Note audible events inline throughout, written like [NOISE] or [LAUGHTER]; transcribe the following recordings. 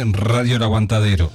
En Radio El Aguantadero.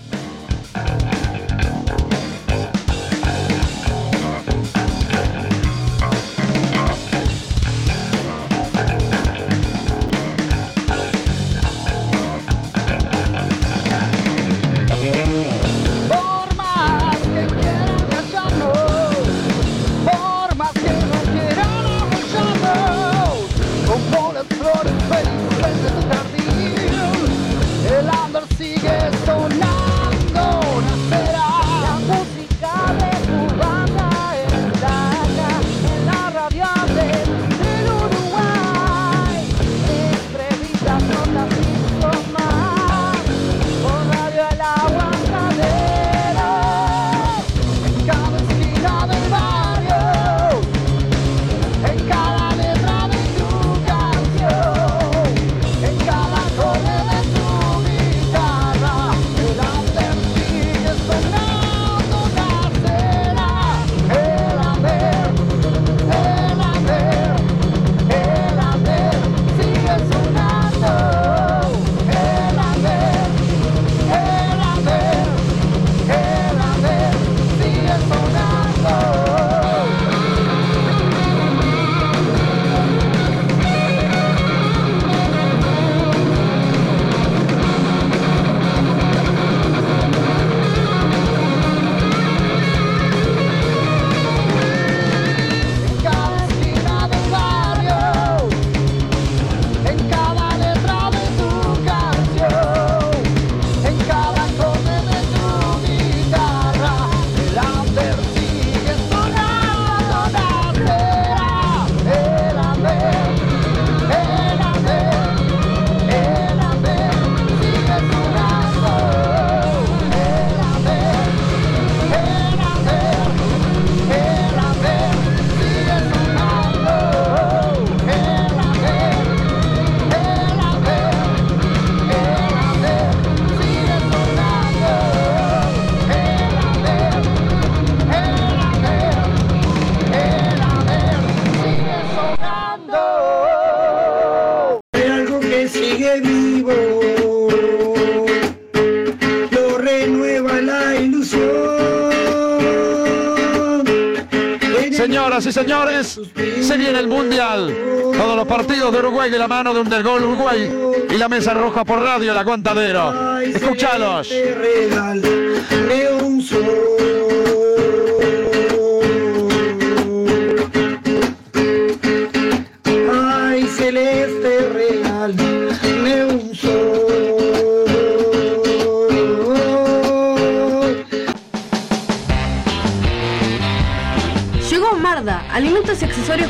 Señores, se viene el Mundial. Todos los partidos de Uruguay de la mano de un del gol Uruguay y la mesa roja por radio El Aguantadero. Escuchalos.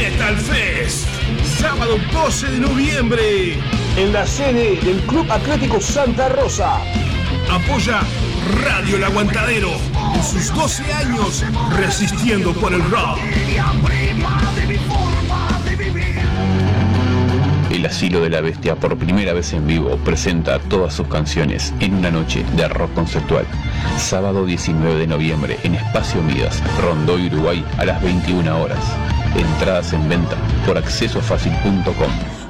Metal Fest, sábado 12 de noviembre. En la sede del Club Atlético Santa Rosa. Apoya Radio El Aguantadero en sus 12 años resistiendo por el rock. El Asilo de la Bestia por primera vez en vivo presenta todas sus canciones en una noche de rock conceptual. Sábado 19 de noviembre en Espacio Midas, Rondoy, Uruguay a las 21 horas. Entradas en venta por accesofacil.com.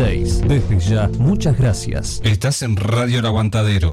Desde ya, muchas gracias. Estás en Radio El Aguantadero.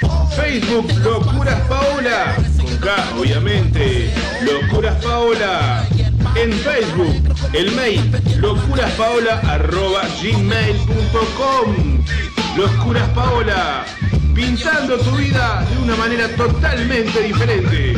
Facebook Locuras Paola. Con K, obviamente. Locuras Paola. En Facebook, el mail locuraspaola.gmail.com Locuras Paola. Pintando tu vida de una manera totalmente diferente.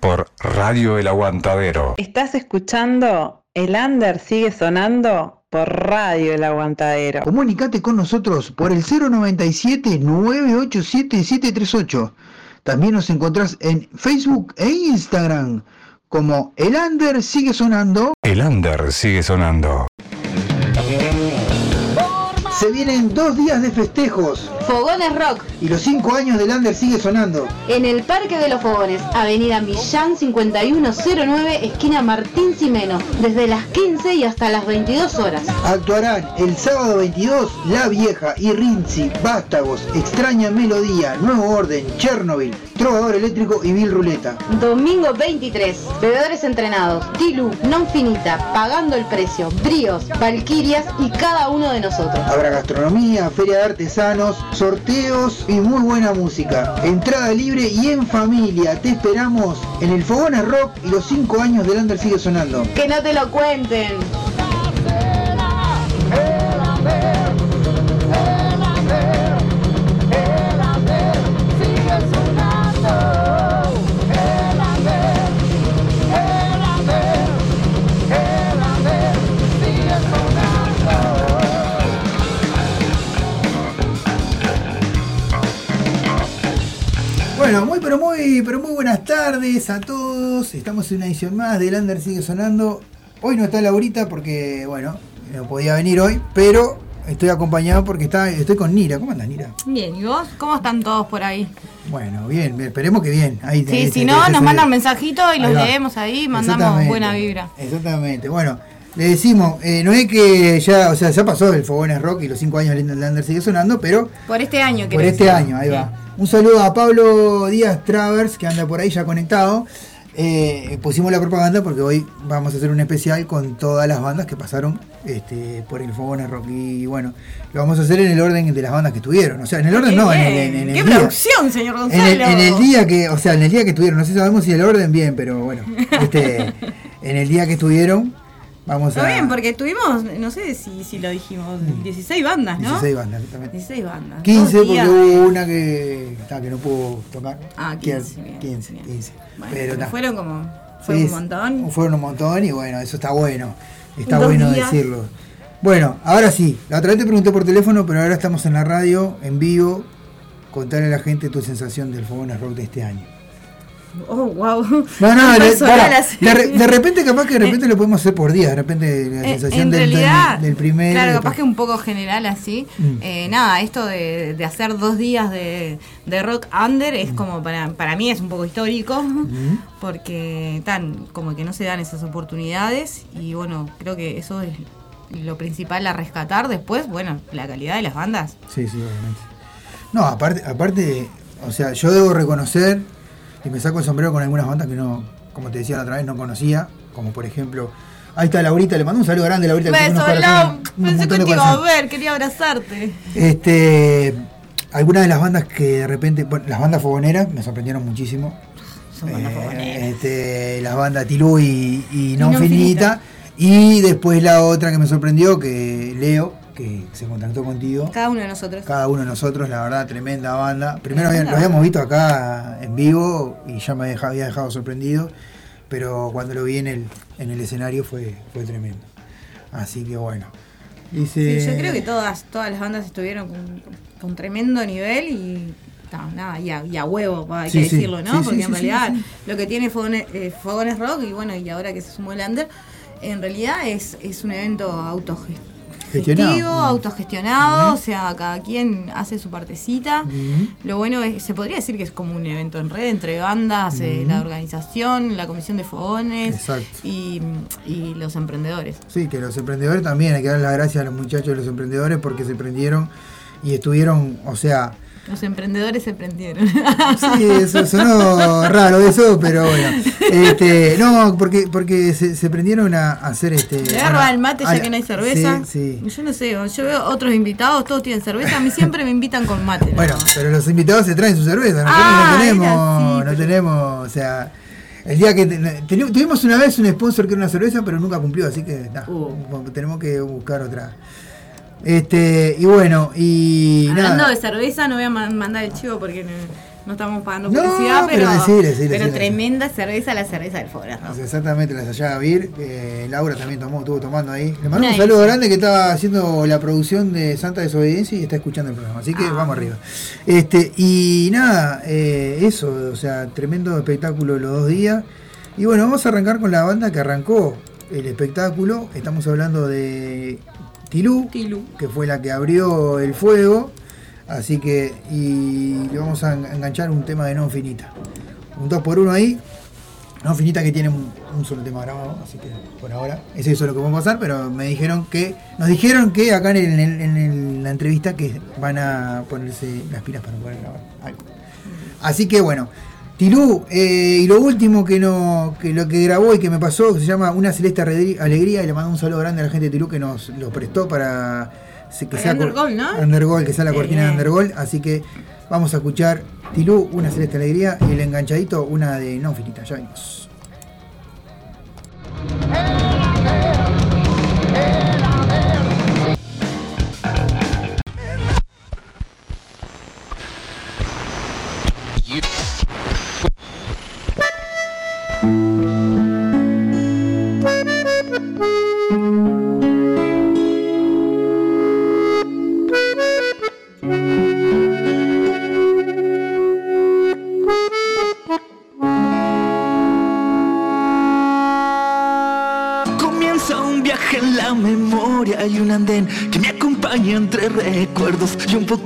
por Radio El Aguantadero. Estás escuchando El Under sigue sonando por Radio El Aguantadero. Comunicate con nosotros por el 097-987-738. También nos encontrás en Facebook e Instagram como El Under sigue sonando. El Under sigue sonando. Se vienen dos días de festejos. Fogones Rock. Y los cinco años del Under sigue sonando. En el Parque de los Fogones, Avenida Millán 5109, esquina Martín Simeno, desde las 15 y hasta las 22 horas. Actuarán el sábado 22 La Vieja y Rinzi, Vástagos, Extraña Melodía, Nuevo Orden, Chernobyl, Trovador Eléctrico y Bill Ruleta. Domingo 23, bebedores entrenados, Tilu, Non Finita, Pagando el Precio, Bríos, Valquirias y cada uno de nosotros. Habrá gastronomía, feria de artesanos, sorteos y muy buena música. Entrada libre y en familia. Te esperamos en el Fogona Rock y los 5 años del Under sigue sonando. Que no te lo cuenten. Bueno, muy pero muy, pero muy buenas tardes a todos. Estamos en una edición más del Under sigue sonando. Hoy no está Laurita porque, bueno, no podía venir hoy, pero estoy acompañado porque está, estoy con Nira. ¿Cómo andas, Nira? Bien, ¿y vos? ¿Cómo están todos por ahí? Bueno, bien, esperemos que bien. Ahí Sí, si no, nos mandan mensajitos y los va. leemos ahí, mandamos buena vibra. Exactamente. Bueno, le decimos, eh, no es que ya, o sea, ya pasó el Fogones Rock y los 5 años del Under sigue sonando, pero Por este año, por querés este decir. año, ahí va. Un saludo a Pablo Díaz Travers, que anda por ahí ya conectado. Eh, pusimos la propaganda porque hoy vamos a hacer un especial con todas las bandas que pasaron este, por el Fogones Rock. Y bueno, lo vamos a hacer en el orden de las bandas que estuvieron. O sea, en el orden no, en el, bien, en el ¡Qué día. producción, señor En Gonzalo! el, en el día que, o sea, en el día que estuvieron, no sé si sabemos si el orden bien, pero bueno, [LAUGHS] este, en el día que estuvieron, vamos Está a. bien, porque tuvimos, no sé si, si lo dijimos, 16 bandas, ¿no? 16 bandas, exactamente. 16 bandas. 15 Dos porque días. hubo una que, ta, que no pudo tocar. Ah, 15, bien, 15, 15. Bueno, pero fueron como, fue sí, un montón. Fueron un montón y bueno, eso está bueno. Está Dos bueno días. decirlo. Bueno, ahora sí, la otra vez te pregunté por teléfono, pero ahora estamos en la radio, en vivo. Contarle a la gente tu sensación del Fogones Rock de este año. Oh, wow. No, no, [LAUGHS] de, de repente capaz que de repente lo podemos hacer por día, de repente la Eh, sensación en del, del- realidad, del, primer... Claro, capaz que un poco general así. Mm. Eh, nada, esto de, de hacer dos días de, rock under Mm. es como para, para mí es un poco histórico, porque tan como que no se dan esas oportunidades y bueno, creo que eso es lo principal a rescatar. Después, bueno, la calidad de las bandas. Sí, sí, obviamente. No, aparte, aparte, o sea, yo debo reconocer, y me saco el sombrero con algunas bandas que no, como te decía la otra vez, no conocía, como por ejemplo, ahí está Laurita, le mando un saludo grande a Laurita. Beso, Lau. un Pensé que te iba a ver, quería abrazarte. Este, algunas de las bandas que de repente, bueno, las bandas fogoneras me sorprendieron muchísimo. Son bandas Eh, fogoneras. este, las bandas Tilú y, y No No Finita. Y después la otra que me sorprendió, que Leo, que se contactó contigo. Cada uno de nosotros. Cada uno de nosotros, la verdad, tremenda banda. Primero lo habíamos visto acá en vivo y ya me había dejado sorprendido, pero cuando lo vi en el, en el escenario fue, fue tremendo. Así que bueno. Dice, Sí, yo creo que todas, todas las bandas estuvieron con, con tremendo nivel y nada, y a, y a huevo, hay Sí, que sí. decirlo, ¿no? Sí, Porque en realidad lo que tiene Fogones, eh, Fogones Rock y bueno, y ahora que se sumó el Under, en realidad es, es un evento autogestivo. Gestionado. autogestionado, o sea, cada quien hace su partecita. Lo bueno es, se podría decir que es como un evento en red entre bandas, eh, Ujú. la organización, la comisión de fogones y los emprendedores. Sí, que los emprendedores también, hay que dar las gracias a los muchachos de los emprendedores porque se prendieron y estuvieron, o sea, Los emprendedores se prendieron. Sí, eso sonó raro eso, pero bueno. Este, no, porque porque se, se prendieron a, a hacer este. Le a agarro la- al mate ya la- que no hay cerveza. Sí, sí. Yo no sé, yo veo otros invitados, todos tienen cerveza. A mí siempre me invitan con mate. ¿no? Bueno, pero los invitados se traen su cerveza. Nosotros Ah, no tenemos, no pero- tenemos, o sea. El día que te- teni- tuvimos una vez un sponsor que era una cerveza, pero nunca cumplió, así que nah, Uh. tenemos que buscar otra. Este, y bueno, y Hablando nada. de cerveza, no voy a ma- mandar el chivo porque no, no estamos pagando No, publicidad, pero pero, tremenda cerveza, la cerveza del Fogra. Pues Exactamente, las allá Vir, que Laura también tomó, estuvo tomando ahí. Le mando un saludo grande que estaba haciendo la producción de Santa Desobediencia y está escuchando el programa, así que Ah. vamos arriba. Este, y nada, eh, eso, o sea, tremendo espectáculo los dos días. Y bueno, vamos a arrancar con la banda que arrancó el espectáculo. Estamos hablando de Tilú, Tilú. que fue la que abrió el fuego. Así que, y le vamos a en- enganchar un tema de No Finita. Un 2 por 1 ahí. No Finita que tiene un, un solo tema grabado, así que por ahora es eso lo que vamos a pasar, pero me dijeron que, nos dijeron que acá en, el- en el- en el- la entrevista que van a ponerse las pilas para poder grabar algo. Así que bueno, Tilú, eh, y lo último que no, que lo que grabó y que me pasó, se llama Una Celeste Alegría, y le mando un saludo grande a la gente de Tilú que nos lo prestó para, que sea Undergol, ¿no? Undergol, que sea la cortina de Undergol. Así que vamos a escuchar Tilú, una celeste alegría, y el enganchadito, una de no finita. Ya venimos. Comienza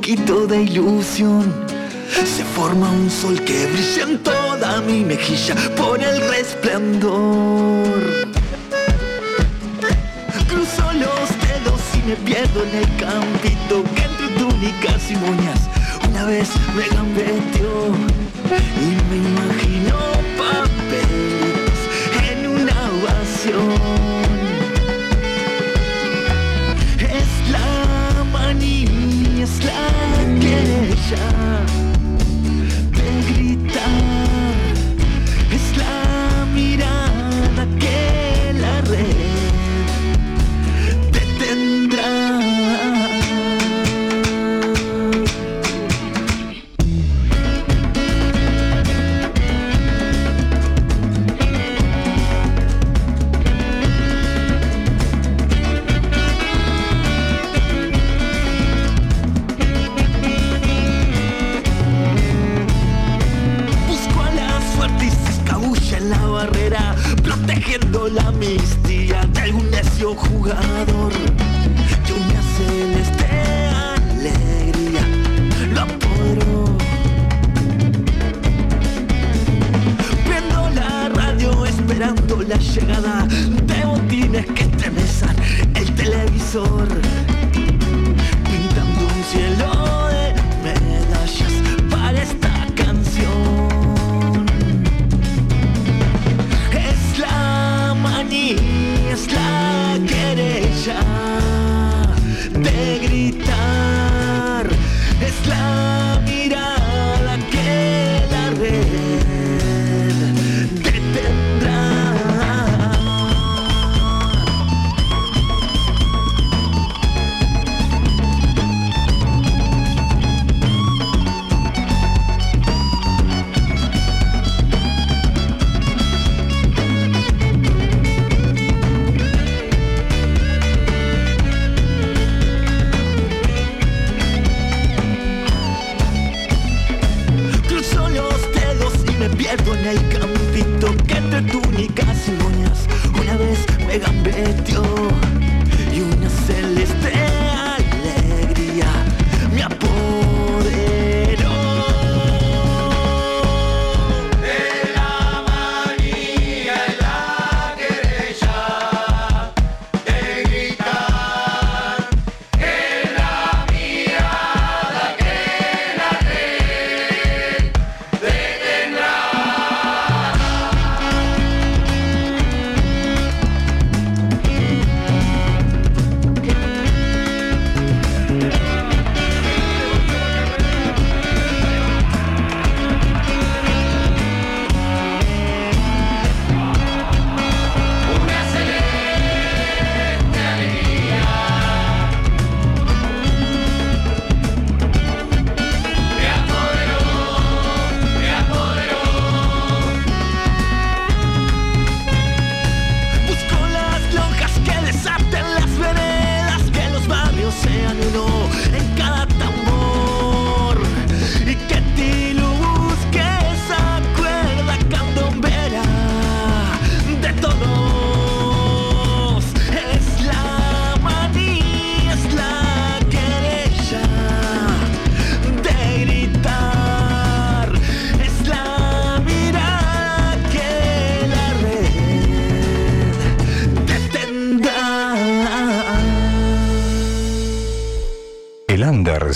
poquito de ilusión. Se forma un sol que brilla en toda mi mejilla por el resplandor. Cruzo los dedos y me pierdo en el campito que entre túnicas y moñas una vez me gambeteó y me imagino shine.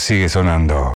Sigue sonando.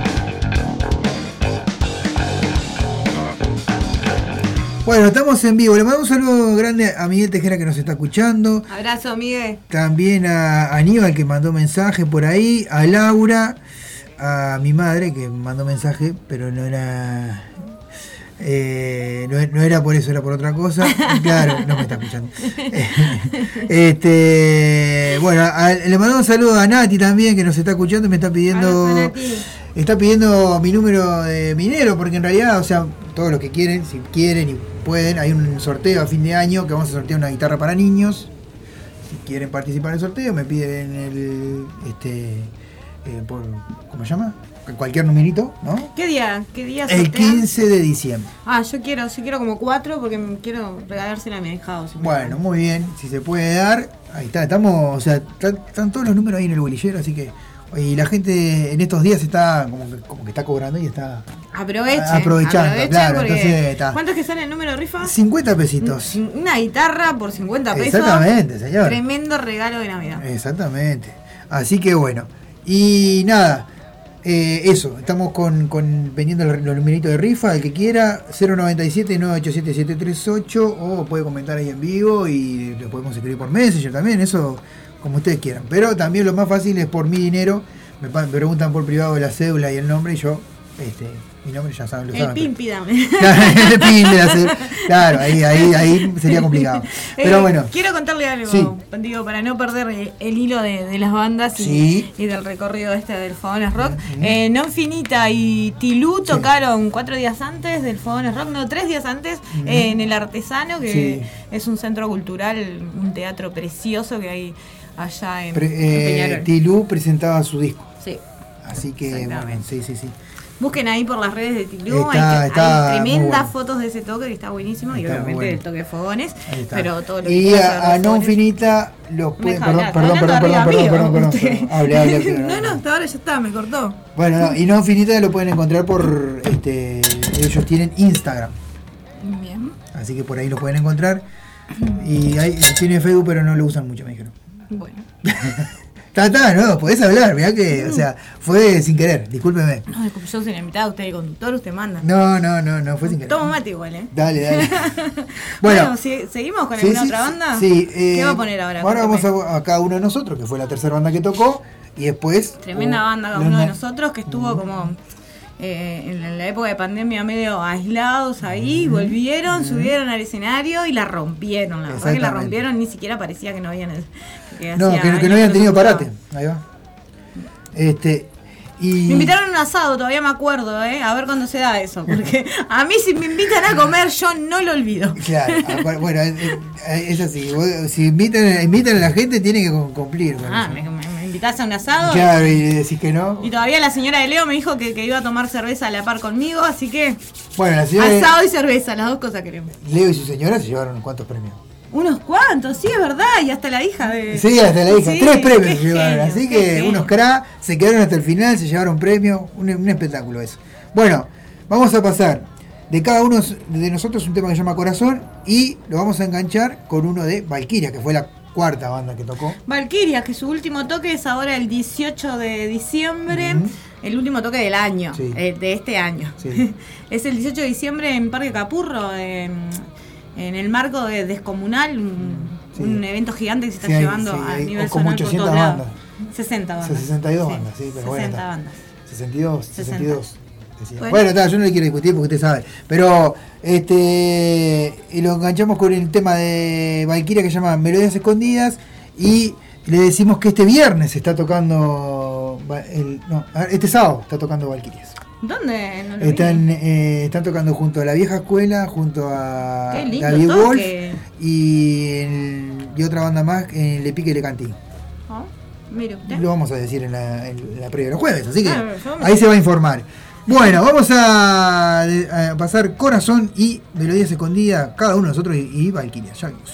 Bueno, estamos en vivo. Le mandamos un saludo grande a Miguel Tejera que nos está escuchando. Abrazo, Miguel. También a Aníbal que mandó mensaje por ahí. A Laura. A mi madre que mandó mensaje, pero no era. eh, no, no era por eso, era por otra cosa. [LAUGHS] Claro, no me está escuchando. [LAUGHS] Este, bueno, a- le mandamos un saludo a Nati también que nos está escuchando y me está pidiendo. Está pidiendo mi número de minero, porque en realidad, o sea, todos los que quieren, si quieren y pueden, hay un sorteo a fin de año que vamos a sortear una guitarra para niños. Si quieren participar en el sorteo, me piden el. Este. eh, por, ¿Cómo se llama? Cualquier numerito, ¿no? ¿Qué día? ¿Qué día El sortean? 15 de diciembre. Ah, yo quiero, yo quiero como cuatro porque quiero regalársela a mi me Bueno, muy bien, si se puede dar, ahí está, estamos, o sea, están, están todos los números ahí en el bolillero, así que, y la gente en estos días está como que, como que está cobrando y está. Aprovechando, claro, entonces está. ¿Cuánto es que sale el número de rifa? 50 pesitos. Una guitarra por 50 pesos. Exactamente, señor. Tremendo regalo de Navidad. Exactamente. Así que bueno. Y nada, eh, eso, estamos con, con vendiendo los, los numeritos de rifa, el que quiera, 097-987-738 o puede comentar ahí en vivo y lo podemos escribir por Messenger también, eso como ustedes quieran. Pero también lo más fácil es por mi dinero, me, preguntan por privado la cédula y el nombre y yo Este, mi nombre ya saben, lo El saben. pimpi dame. Claro, el pin de hacer- claro, ahí, ahí, ahí sería complicado. Pero Eh, bueno, Quiero contarle algo, Sí. digo, para no perder el, el hilo de, de las bandas y, Sí. y del recorrido este del Fogones Rock. Eh, non Finita y Tilú tocaron cuatro días antes del Fogones Rock, no, tres días antes, eh, en el Artesano, que es un centro cultural, un teatro precioso que hay allá en, pre- eh. Tilú presentaba su disco. Sí. Así que, bueno, sí, sí, sí. Busquen ahí por las redes de Tilú, Está- hay, está tremendas bueno. fotos de ese toque que está buenísimo y Está obviamente bueno. del toque de fogones, pero todo lo que Y a, a saber de Non Fogones- Finita los pueden. Perdón, perdón, perdón, perdón, perdón, perdón, perdón. Hable, hable, hable, [LAUGHS] No, no, hasta ahora ya está, me cortó. Bueno, no, y Non Finita lo pueden encontrar por. Este, ellos tienen Instagram. Bien. Así que por ahí lo pueden encontrar. Y hay, tiene Facebook, pero no lo usan mucho, me dijeron. Bueno. [LAUGHS] Está, está, no, podés hablar, mirá que, o sea, fue sin querer, discúlpeme. No, disculpe, yo soy la invitada, usted es el conductor, usted manda. No, no, no, no, fue sin querer. Tomo mate igual, ¿eh? Dale, dale. [LAUGHS] Bueno, Bueno, si- ¿seguimos con Sí, alguna sí, otra banda? Sí, eh, ¿Qué va a poner ahora? Ahora vamos a, a cada uno de nosotros, que fue la tercera banda que tocó, y después. Tremenda uh, banda cada uno de nosotros que estuvo como eh, en la- época de pandemia medio aislados ahí, volvieron, subieron al escenario y la rompieron. La verdad que la rompieron, ni siquiera parecía que no habían. Que No, que, no habían tenido parate. Ahí va. Este. Y. Me invitaron a un asado, todavía me acuerdo, ¿eh? A ver cuándo se da eso. [LAUGHS] Porque a mí si me invitan a comer, yo no lo olvido. Claro, apar- bueno, es, es- es así. Si invitan, invitan a la gente, tienen que cum- cumplir. con Ah, eso. me, me- me invitás a un asado. Claro, y decís que no. Y todavía la señora de Leo me dijo que, que iba a tomar cerveza a la par conmigo, así que Bueno, la señora asado y cerveza, las dos cosas queremos. Leo y su señora se llevaron cuántos premios. Unos cuantos, sí, es verdad, y hasta la hija de... Sí, hasta la hija. Sí, Tres premios se llevaron. genio, así que genio. unos cra se quedaron hasta el final, se llevaron premio. Un, un espectáculo eso. Bueno, vamos a pasar de cada uno de nosotros un tema que se llama Corazón y lo vamos a enganchar con uno de Valkyria, que fue la cuarta banda que tocó. Valkyria, que su último toque es ahora el 18 de diciembre, el último toque del año, Sí. eh, de este año. Sí. [LAUGHS] es el 18 de diciembre en Parque Capurro, en, en el marco de Descomunal, un, Sí. un evento gigante que se está Sí, hay- llevando sí, a hay nivel como zonal por 800 todos lados. bandas. 60 bandas. 62 Sí, bandas, sí, pero 60 bueno. está. bandas. 62, 60. 62. decía. Bueno. Bueno, está, yo no le quiero discutir porque usted sabe. Pero este y lo enganchamos con el tema de Valkyria que se llama Melodías Escondidas y le decimos que este viernes está tocando el, no, este sábado está tocando Valkyrias. ¿Dónde? No. Están, eh, están tocando junto a la vieja escuela, junto a David. Wolf y, el- y otra banda más en Le Pique y Le Cantín. Ah, mire usted. Lo vamos a decir en la, en la previa de los jueves, así que Ah, ahí se va a informar. Bueno, vamos a, a pasar Corazón y Melodías Escondidas, cada uno de nosotros y, y Valkyria. Ya vimos.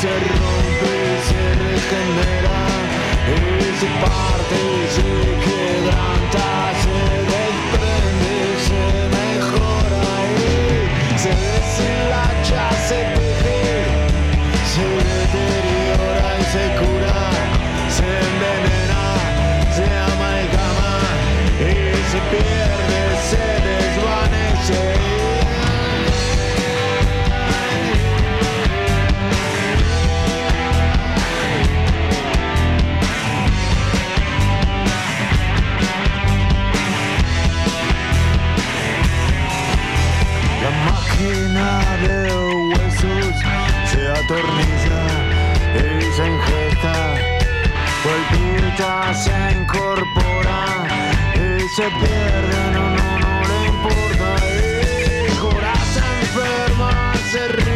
se rompe, se regenera y se parte y se quebranta. y se ingesta. Cualquiera se incorpora y se pierde, no, no, no le importa. Y Jora se enferma, se ríe.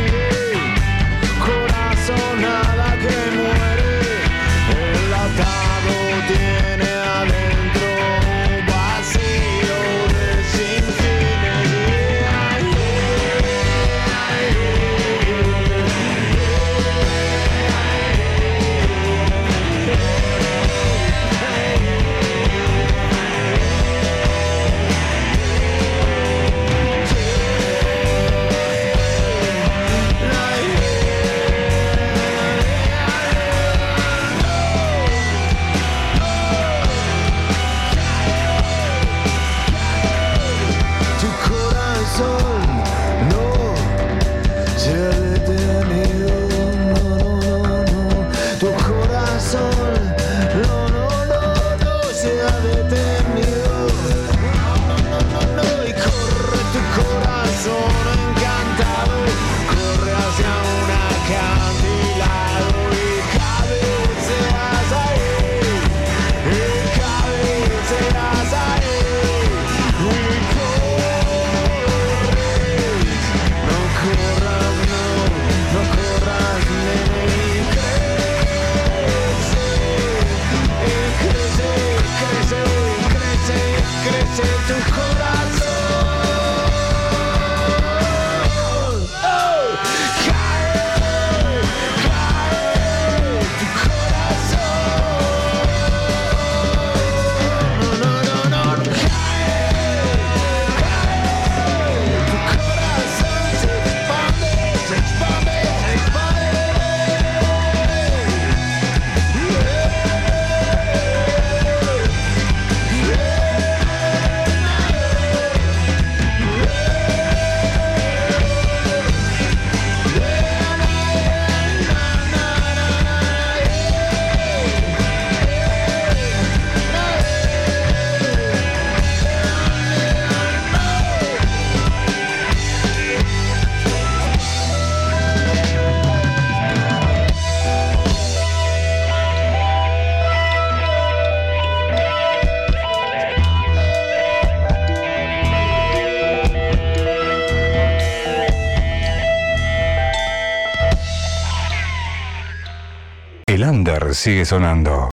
sigue sonando.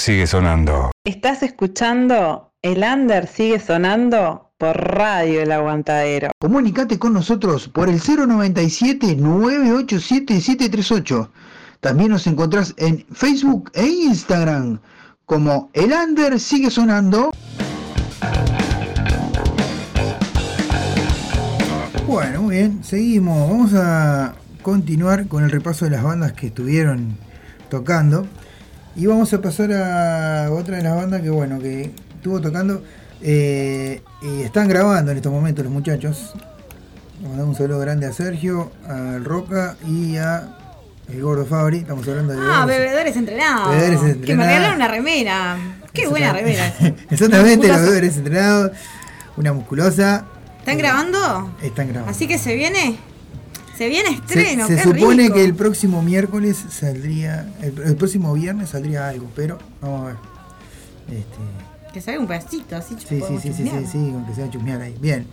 Sigue sonando. Estás escuchando El Under sigue sonando por Radio El Aguantadero. Comunicate con nosotros por el 097-987-738. También nos encontrás en Facebook e Instagram como El Under sigue sonando. Bueno, muy bien, seguimos. Vamos a continuar con el repaso de las bandas que estuvieron tocando. Y vamos a pasar a otra de las bandas que, bueno, que estuvo tocando. eh, y están grabando en estos momentos los muchachos. Mandamos un saludo grande a Sergio, al Roca y a el Gordo Fabri. Estamos hablando de. Ah, bebedores entrenados. Bebedores Que me entrenados. regalaron una remera. Qué buena remera. [LAUGHS] Exactamente, los bebedores entrenados. Una musculosa. ¿Están grabando? Están grabando. Así que se viene. Se viene estreno. se supone rico. que el próximo miércoles saldría. El, el próximo viernes saldría algo, pero vamos a ver. Este, Que salga un pedacito, así sí, sí, sí, sí, sí, sí, con que sea chusmear ahí. Bien.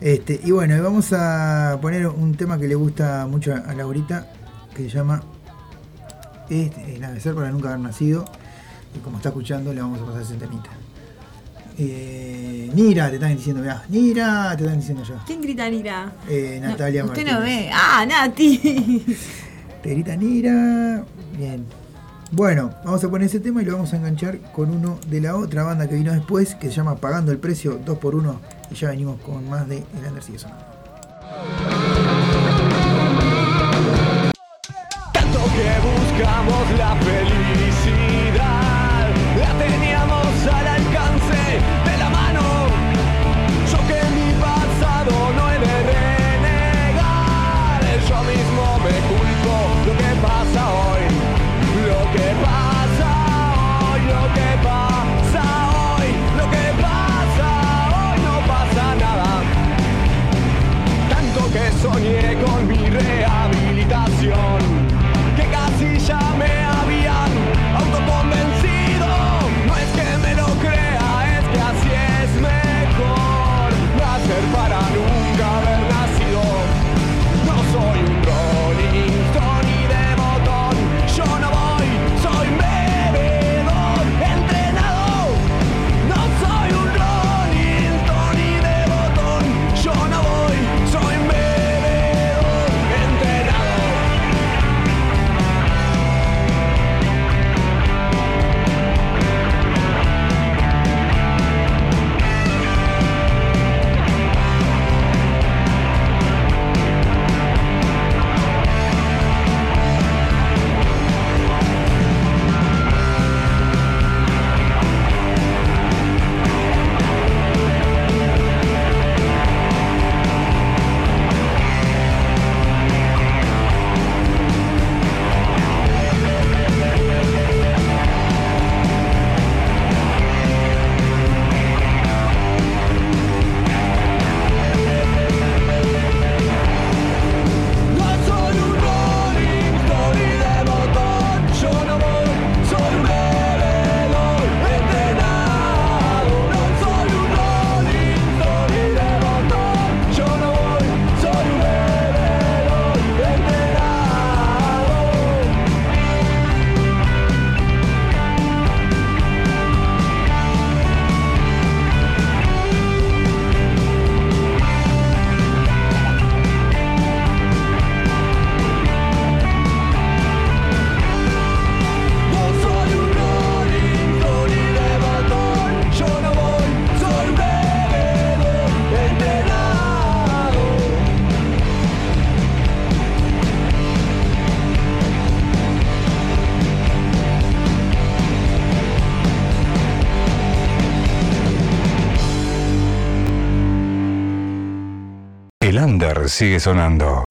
Este, y bueno, y vamos a poner un tema que le gusta mucho a, a Laurita, que se llama este, El Navecer para Nunca Haber Nacido. Y como está escuchando, le vamos a pasar ese temita. Eh, Nira, te están diciendo, mirá. Nira, te están diciendo yo. ¿Quién grita Nira? Eh, Natalia Usted no Martínez. ve. Ah, Nati. [LAUGHS] Te grita Nira. Bien. Bueno, vamos a poner ese tema y lo vamos a enganchar con uno de la otra banda que vino después, que se llama Pagando el Precio 2x1. Y ya venimos con más de El Under sigue sigue sonando.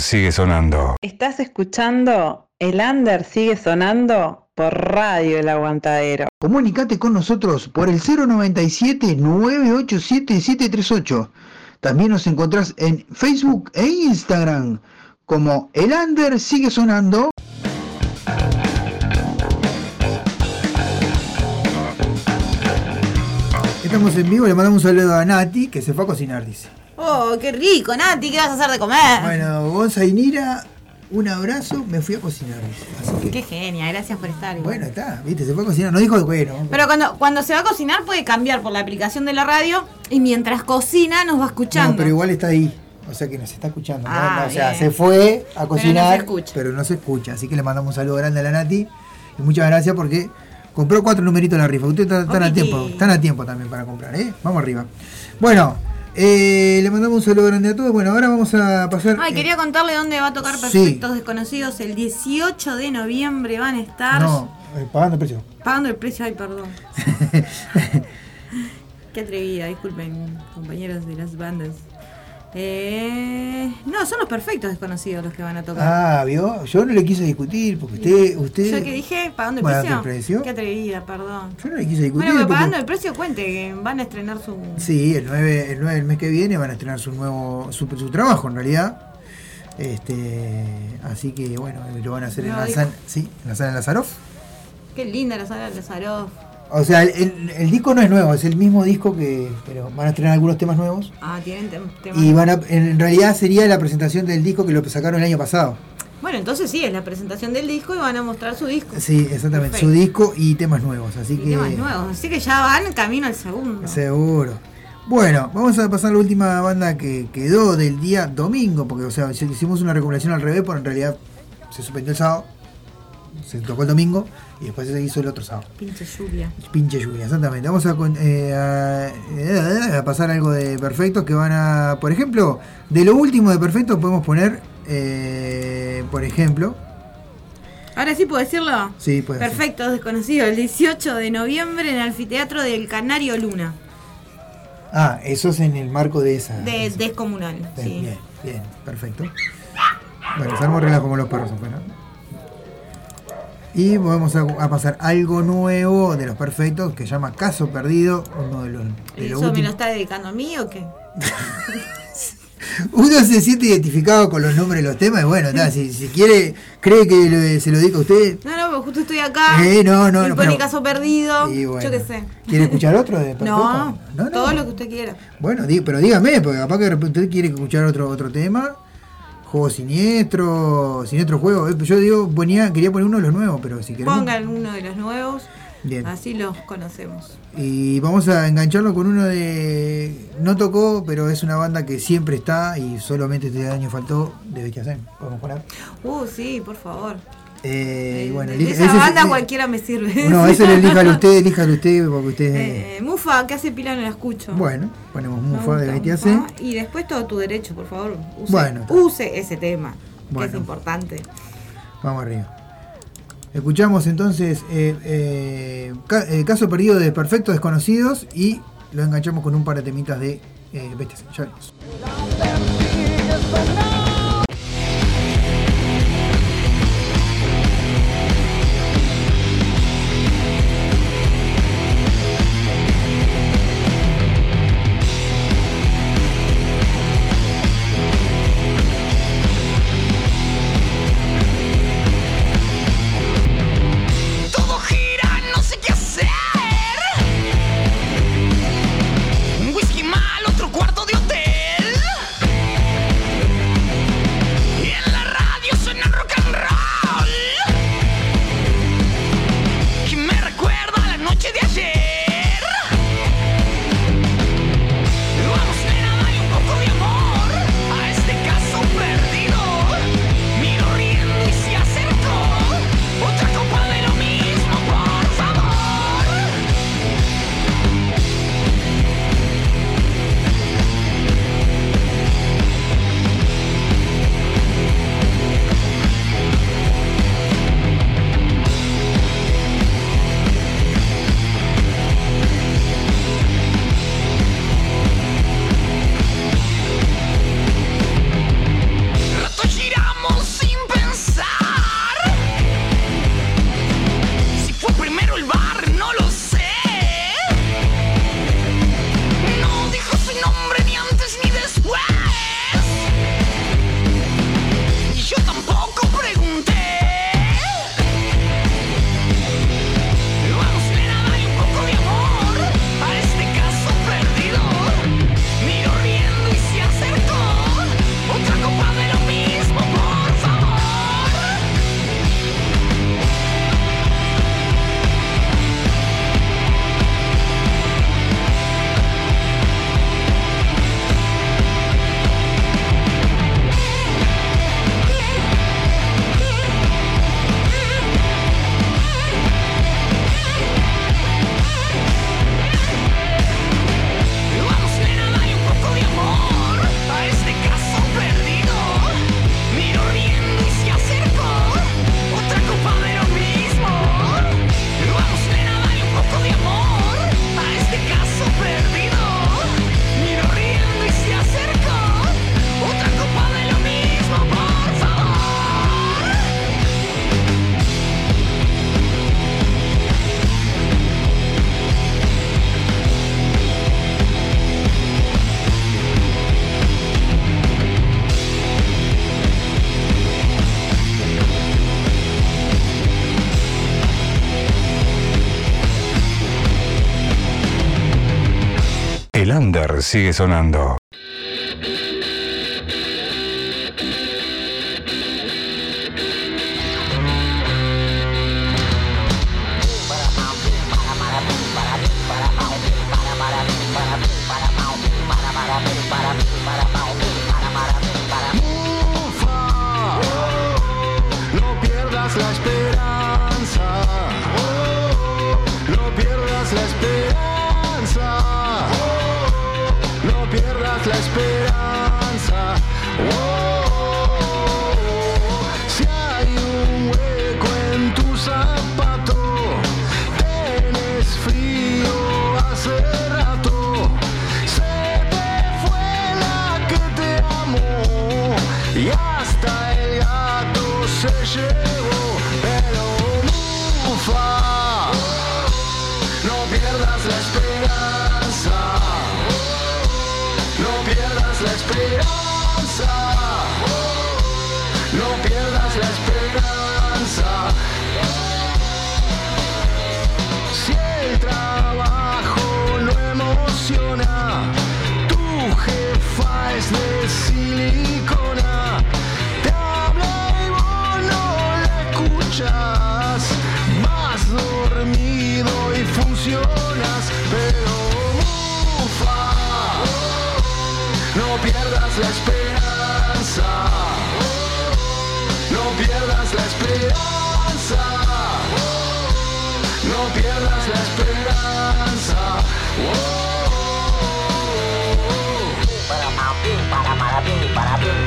Under sigue sonando. Estás escuchando El Under sigue sonando por Radio El Aguantadero. Comunicate con nosotros por el 097-987-738. También nos encontrás en Facebook e Instagram como El Under sigue sonando. Estamos en vivo, le mandamos un saludo a Nati, que se fue a cocinar, dice. Oh, qué rico, Nati, ¿qué vas a hacer de comer? Bueno, Gonza y Nira, un abrazo, me fui a cocinar. Así que, Qué genia, gracias por estar. igual. bueno, está, viste, se fue a cocinar, no dijo, bueno, Pero cuando, cuando se va a cocinar puede cambiar por la aplicación de la radio y mientras cocina nos va escuchando. No, pero igual está ahí. O sea que nos está escuchando. ¿no? Ah, No, o sea, se fue a no cocinar, se escucha. pero no se escucha. Así que le mandamos un saludo grande a la Nati. Y muchas gracias porque compró cuatro numeritos en la rifa. Ustedes están, están a tiempo. Están a tiempo también para comprar, ¿eh? Vamos arriba. Bueno, eh, le mandamos un saludo grande a todos. Bueno, ahora vamos a pasar. Ay, eh, quería contarle dónde va a tocar Sí. Perfectos Desconocidos. El 18 de noviembre van a estar no, eh, pagando el precio. pagando el precio. Ay, perdón. [LAUGHS] Qué atrevida, disculpen, compañeros de las bandas. Eh, no, son los perfectos desconocidos los que van a tocar. Ah, vio. Yo no le quise discutir porque usted. usted ¿Yo qué dije? ¿Pagando el Bueno, precio? ¿el precio? Qué atrevida, perdón. Yo no le quise discutir. Bueno, pero porque- pagando el precio, cuente que van a estrenar su. Sí, el 9, el 9 del mes que viene van a estrenar su nuevo su, su trabajo en realidad. Este, así que bueno, lo van a hacer en la, sala, sí, en la sala Lazaroff. Qué linda la sala de Lazarov. O sea, el, el- el disco no es nuevo, es el mismo disco que pero van a estrenar algunos temas nuevos Ah, tienen tem- temas. y van a en realidad sería la presentación del disco que lo sacaron el año pasado. Bueno, entonces sí, es la presentación del disco y van a mostrar su disco. Sí, exactamente, Perfecto. su disco y temas nuevos, así Y que temas nuevos. Así que ya van camino al segundo. Seguro. Bueno, vamos a pasar a la última banda que quedó del día domingo, porque o sea, hicimos una recopilación al revés, pero en realidad se suspendió el sábado, se tocó el domingo y después se hizo el otro sábado. Pinche lluvia. Pinche lluvia, exactamente. Vamos a, eh, a, eh, a pasar algo de perfectos que van a, por ejemplo, de lo último de perfectos podemos poner, eh, por ejemplo, Ahora sí puedo decirlo. sí, pues Perfecto, desconocido. El 18 de noviembre en el anfiteatro del Canario Luna. Ah, eso es en el marco de esa. De Descomunal. Bien, Sí. bien, bien, perfecto. Bueno, se armó como los perros afuera. Y vamos a, a pasar algo nuevo de los perfectos que se llama Caso Perdido, uno de los, de ¿Eso me lo está dedicando a mí o qué? [LAUGHS] Uno se siente identificado con los nombres de los temas y bueno, ta, si, si quiere, cree que lo- se lo dedica a usted. No, no, porque justo estoy acá. Eh, no, no, pone pero- caso perdido. Bueno. Yo qué sé. ¿Quiere escuchar otro de? [LAUGHS] No, No, no. todo lo que usted quiera. Bueno, pero dígame, porque capaz que de repente usted quiere escuchar otro otro tema. Juego siniestro, siniestro juego. Eh, Yo digo, ponía, quería poner uno de los nuevos, pero si queremos. Pongan uno de los nuevos. Bien. Así los conocemos. Y vamos a engancharlo con uno de. No tocó, pero es una banda que siempre está y solamente este año faltó de Bestia Zen. Podemos poner. Uh, sí, por favor. Eh, bueno, de esa es- banda eh, cualquiera me sirve. [LAUGHS] No, ese lo elíjalo usted, elíjalo usted, porque usted. Eh, Mufa, que hace pila no la escucho. bueno, ponemos Mufa de Mufa. Zen. Y después todo tu derecho, por favor. Use, Bueno. use ese tema, que es importante. Vamos arriba. Escuchamos entonces eh, eh, ca- eh, Caso Perdido de Perfectos Desconocidos y lo enganchamos con un par de temitas de eh, Bestias. Ya venimos. Sigue sonando.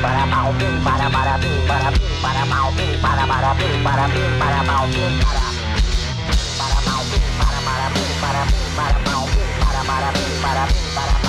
para mau ping para para ping para ping para mau ping para para ping para ping para mau ping para para mau ping para para ping para ping para mau ping para para ping para ping para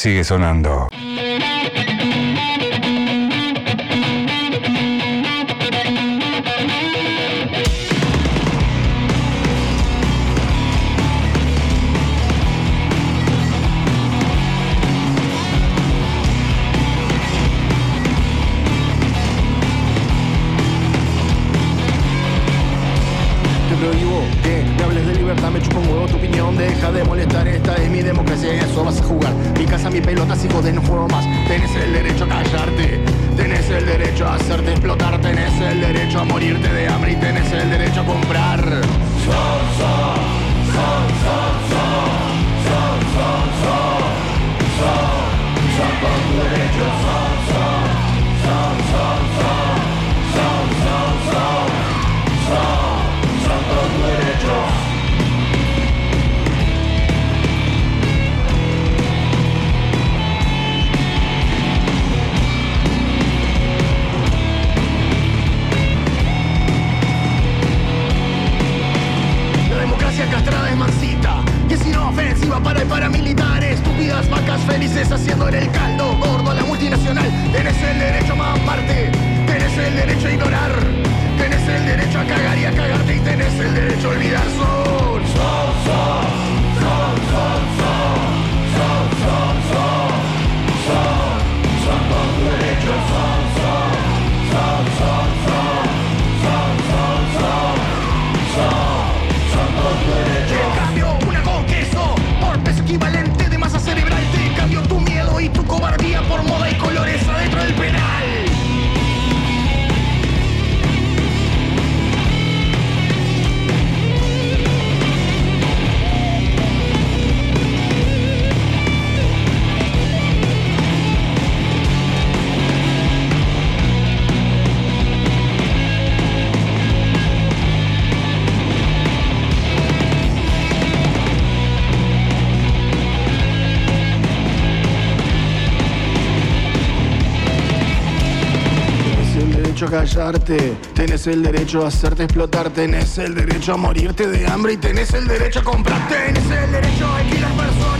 sigue sonando. Tenés el derecho a hacerte explotar, tenés el derecho a morirte de hambre y tenés el derecho a comprar, tenés el derecho a alquilar personas,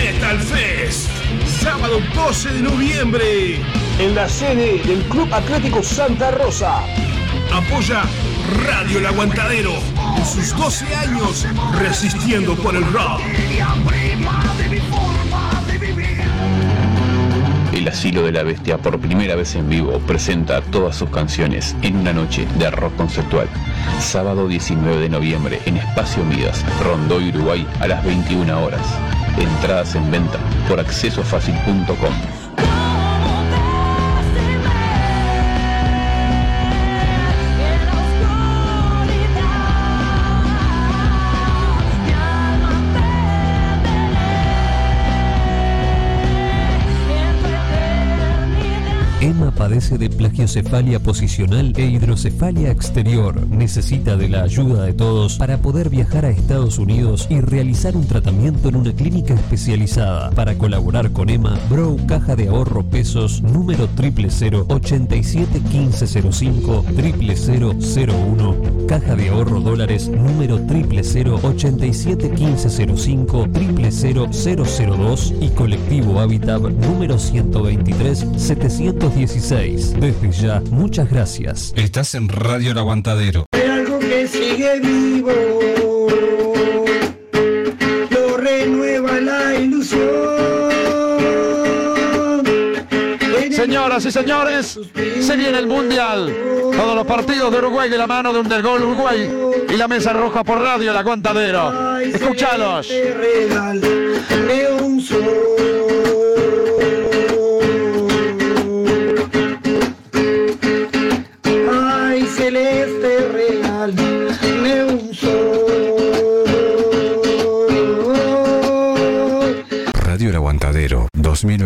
Metal Fest, sábado 12 de noviembre. En la sede del Club Atlético Santa Rosa. Apoya Radio El Aguantadero en sus 12 años resistiendo por el rock. El Asilo de la Bestia por primera vez en vivo presenta todas sus canciones en una noche de rock conceptual. Sábado 19 de noviembre en Espacio Midas, Rondó, Uruguay a las 21 horas. Entradas en venta por accesofacil.com. padece de plagiocefalia posicional e hidrocefalia exterior. Necesita de la ayuda de todos para poder viajar a Estados Unidos y realizar un tratamiento en una clínica especializada. Para colaborar con Emma, Bro Caja de Ahorro Pesos número 000 87 1505 00001 Caja de Ahorro Dólares número 000 87 1505 00002 y Colectivo Habitat número 123 716. Desde ya, muchas gracias. Estás en Radio El Aguantadero. Hay algo que sigue vivo. Lo renueva la ilusión. Señoras y señores, se viene el Mundial. Todos los partidos de Uruguay de la mano de Undergol Uruguay y la mesa roja por radio El Aguantadero. Regalé un sol.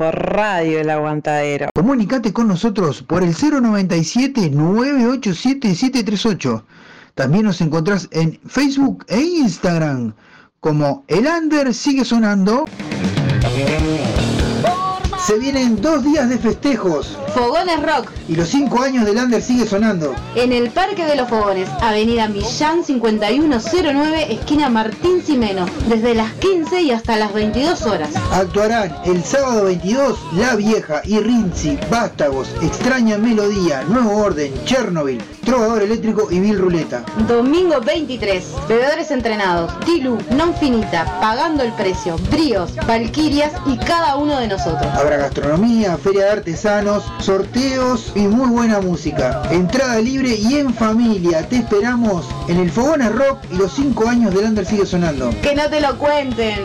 por Radio El Aguantadero. Comunicate con nosotros por el 097-987-738. También nos encontrás en Facebook e Instagram como El Under sigue sonando. Se vienen dos días de festejos Fogones Rock y los cinco años del Under sigue sonando. en el Parque de los Fogones, Avenida Millán 5109, esquina Martín Simeno, desde las 15 y hasta las 22 horas. Actuarán el sábado 22 La Vieja y Rinzi, Vástagos, Extraña Melodía, Nuevo Orden, Chernobyl, Trovador Eléctrico y Bill Ruleta. Domingo 23, bebedores entrenados, Tilu, Non Finita, Pagando el Precio, Bríos, Valquirias y cada uno de nosotros. Habrá gastronomía, feria de artesanos, sorteos y muy buena música. Entrada libre y en familia. Te esperamos en el Fogones Rock y los 5 años del Under sigue sonando. Que no te lo cuenten.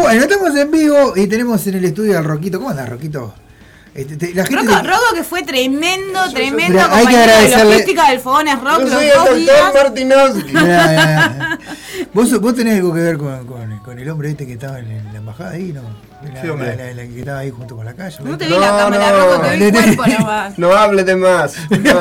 Bueno, estamos en vivo y tenemos en el estudio al Roquito. ¿Cómo andas, Roquito? Este, te- la gente Roco, te- Roco que fue tremendo, tremendo Mira, hay que compañero de agradecerle- logística del Fogones Rock Yo los el dos doctor días. Martinovsky. Mirá, mirá, mirá. [LAUGHS] ¿Vos, vos tenés algo que ver con, con- con el hombre este que estaba en, en la embajada ahí, ¿no? La, Sí, hombre. la- la- la que estaba ahí junto con la calle. No te vi la cámara, Roco, te vi el cuerpo nomás. No hables de más. [LAUGHS] No,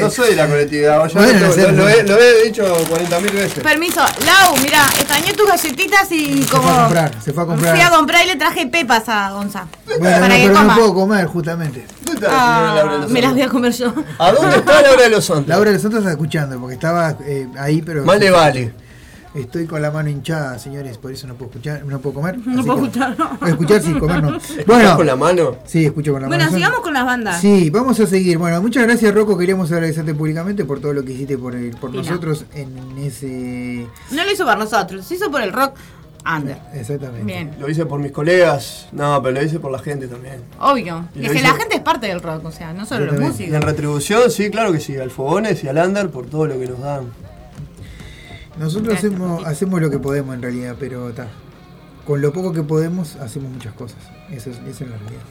no soy de la colectividad. Yo Bueno, lo, no sé, lo- lo no. he, lo he dicho 40.000 veces. Permiso, Lau, mira, extrañé tus galletitas y Se fue a como comprar, se fue a comprar. fui a comprar y le traje pepas a Gonza. Bueno, para no, que pero coma. no puedo comer, justamente. Ah, me las voy a comer yo. ¿A dónde está Laura de los Santos? Laura de los Santos está escuchando, porque estaba eh, ahí, pero. Más le vale. Estoy con la mano hinchada, señores, por eso no puedo escuchar, no puedo comer. No puedo escuchar, no. Escuchar sin comer, no. [LAUGHS] ¿Escuchás Bueno, con la mano? sí, escucho con la Bueno, mano. sigamos con las bandas. Sí, vamos a seguir. Bueno, muchas gracias, Rocco. Queríamos agradecerte públicamente por todo lo que hiciste por, el- por nosotros en ese. No lo hizo por nosotros, se hizo por el rock Under. Exactamente. Bien. Lo hice por mis colegas, no, pero lo hice por la gente también. Obvio. Y Es lo que hice- la gente es parte del rock, o sea, no solo los Y músicos. en retribución, sí, claro que sí, al Fogones y al Under por todo lo que nos dan. Nosotros hacemos, hacemos lo que podemos en realidad, pero está. Con lo poco que podemos, hacemos muchas cosas. Eso es, eso es la realidad.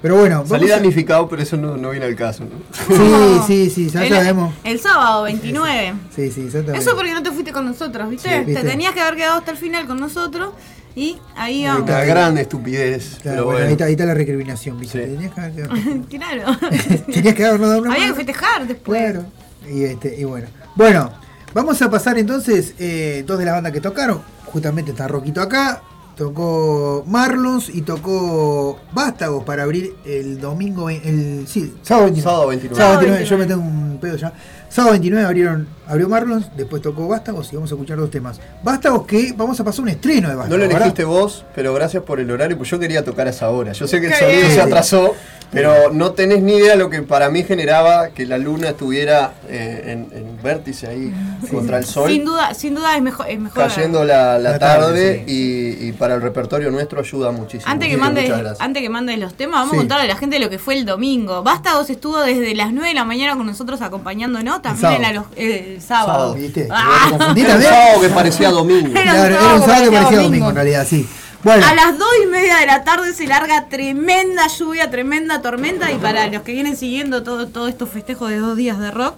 Pero bueno, Salí vamos a- damnificado, pero eso no, no viene al caso, ¿no? Sí, sí, sí, ya El- sabemos. El sábado 29. Sí, sí, exactamente. Eso porque no te fuiste con nosotros, ¿viste? Sí, Te tenías que haber quedado hasta el final con nosotros y ahí vamos. gran estupidez. Claro, pero bueno, bueno. ahí, está, ahí está la recriminación, ¿viste? Tenías que haber quedado- [LAUGHS] claro. [LAUGHS] tenías que habernos dado una Había que festejar después. Claro. Y, este, y bueno. Bueno, vamos a pasar entonces eh, dos de las bandas que tocaron. Justamente está Roquito acá. Tocó Marlons y tocó Vástagos para abrir el domingo, el sí, sábado 29. Sábado 29. Sábado 29, yo me tengo un pedo ya. Sábado 29 abrieron, abrió Marlons, después tocó Vástagos y vamos a escuchar dos temas. Vástagos que vamos a pasar un estreno de No Vástagos. lo ¿verdad? elegiste vos, pero gracias por el horario, pues yo quería tocar a esa hora. Yo sé que el sonido se atrasó, pero no tenés ni idea lo que para mí generaba que la luna estuviera eh, en, en vértice ahí contra el sol. Sin duda, sin duda es mejor. Es mejor Cayendo la, la La tarde, tarde, y, y para el repertorio nuestro ayuda muchísimo. Antes que, mandes, antes que mandes los temas, vamos Sí. a contarle a la gente lo que fue el domingo. Vástagos estuvo desde las 9 de la mañana con nosotros acompañándonos, también sábado. la, los- eh, el sábado. ¿Viste? Ah. Te confundí Era un sábado que parecía domingo. Era un Claro, sábado era un que sábado que parecía parecía domingo. domingo en realidad, sí. Bueno, A las 2 y media de la tarde se larga tremenda lluvia, tremenda tormenta. Y para los que vienen siguiendo todo, todo estos festejos de dos días de rock,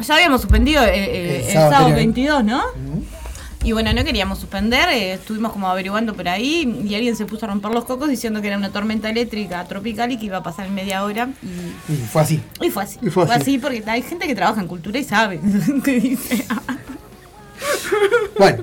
ya habíamos suspendido eh, eh, El el, sábado sábado anterior. 22, ¿no? Y bueno, no queríamos suspender, eh, estuvimos como averiguando por ahí y alguien se puso a romper los cocos diciendo que era una tormenta eléctrica tropical y que iba a pasar en media hora. Y, y fue así. y fue así. Y fue así. porque hay gente que trabaja en cultura y sabe [LAUGHS] dice. Bueno.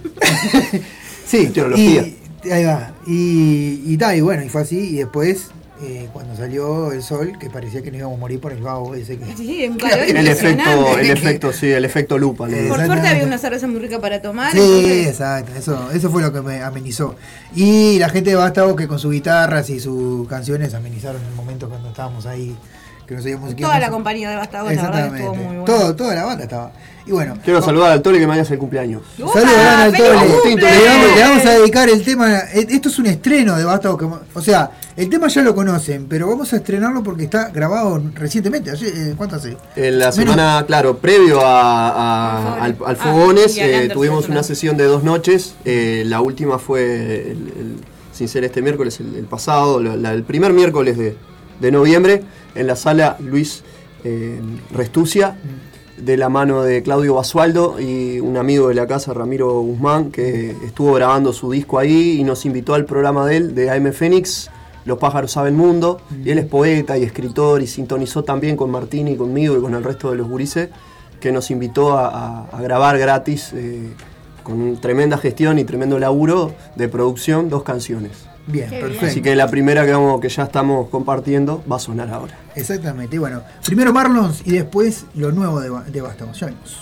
[LAUGHS] sí, Teología. y, ahí va. Y, y, ta, y bueno, y fue así. Y después, eh, cuando salió el sol, que parecía que nos íbamos a morir por el vago ese que. Sí, un [LAUGHS] calor El efecto, el efecto, sí, el efecto lupa. Por suerte había una cerveza muy rica para tomar. Sí, entonces- exacto, eso, eso fue lo que me amenizó. Y la gente de Vástago que con sus guitarras y sus canciones amenizaron el momento cuando estábamos ahí, que no sabíamos qué Toda la compañía de Bastagos, la verdad estuvo muy bueno. Todo, toda la banda estaba. Y bueno, Quiero saludar al Tole que mañana es el cumpleaños. Saludos al ¡Feliz Tole. Le vamos, le vamos a dedicar el tema. eh, Esto es un estreno de Vástago. que- O sea, el tema ya lo conocen, pero vamos a estrenarlo porque está grabado recientemente. Eh, ¿Cuánto hace? En la Menos- semana, claro, previo a, a- al, al Fogones, Ah, al eh, tuvimos una sesión de dos noches. Eh, la última fue, el- el- sin ser este miércoles, el, el pasado, la- la- el primer miércoles de, de noviembre, en la sala Luis eh, Restucia, de la mano de Claudio Basualdo y un amigo de la casa, Ramiro Guzmán, que estuvo grabando su disco ahí y nos invitó al programa de él, de AM Fénix. Los pájaros saben mundo, y él es poeta y escritor y sintonizó también con Martín y conmigo y con el resto de los gurises, que nos invitó a, grabar gratis eh, con tremenda gestión y tremendo laburo de producción, dos canciones. Bien, Qué perfecto. Así que la primera que, vamos, que ya estamos compartiendo va a sonar ahora. Exactamente. Y bueno, primero Marlons y después lo nuevo de, de. Ya vemos.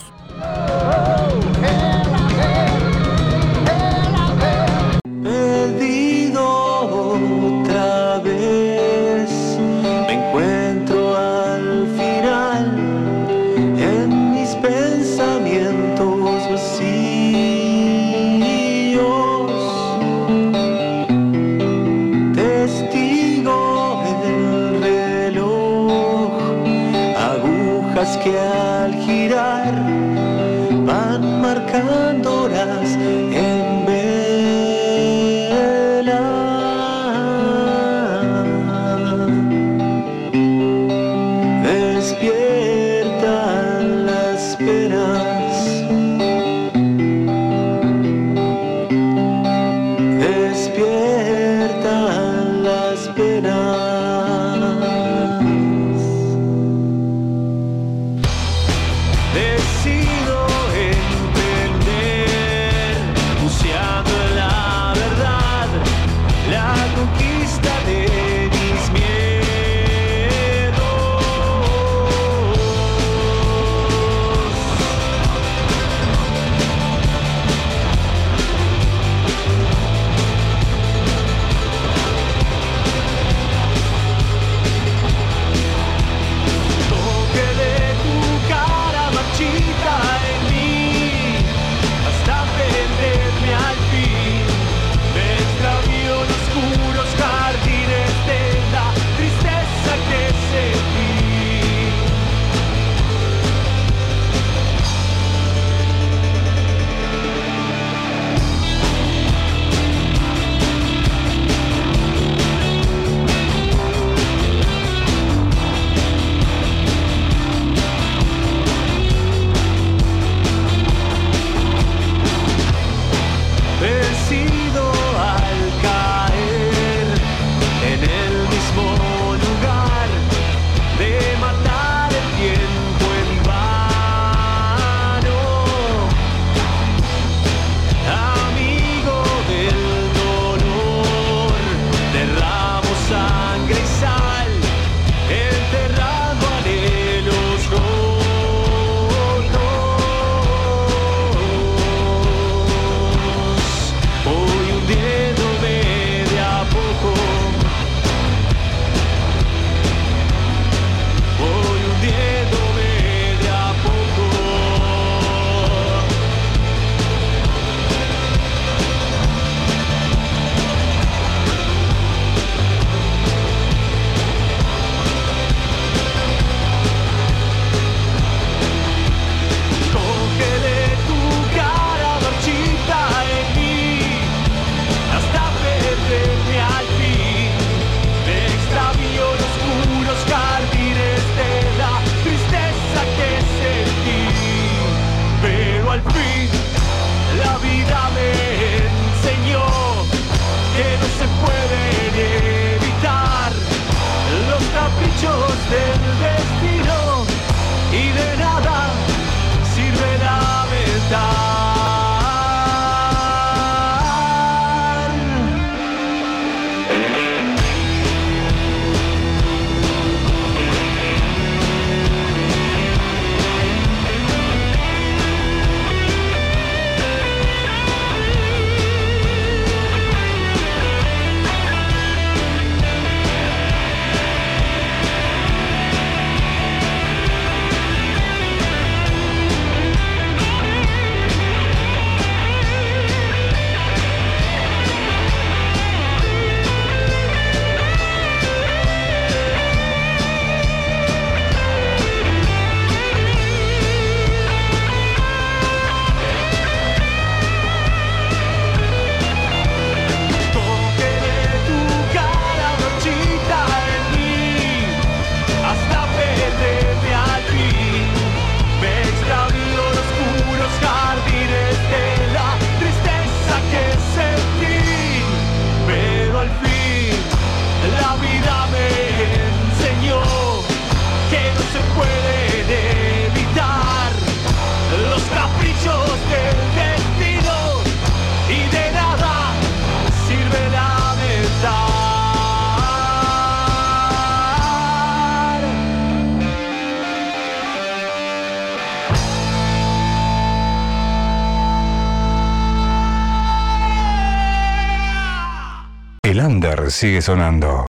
Sigue sonando.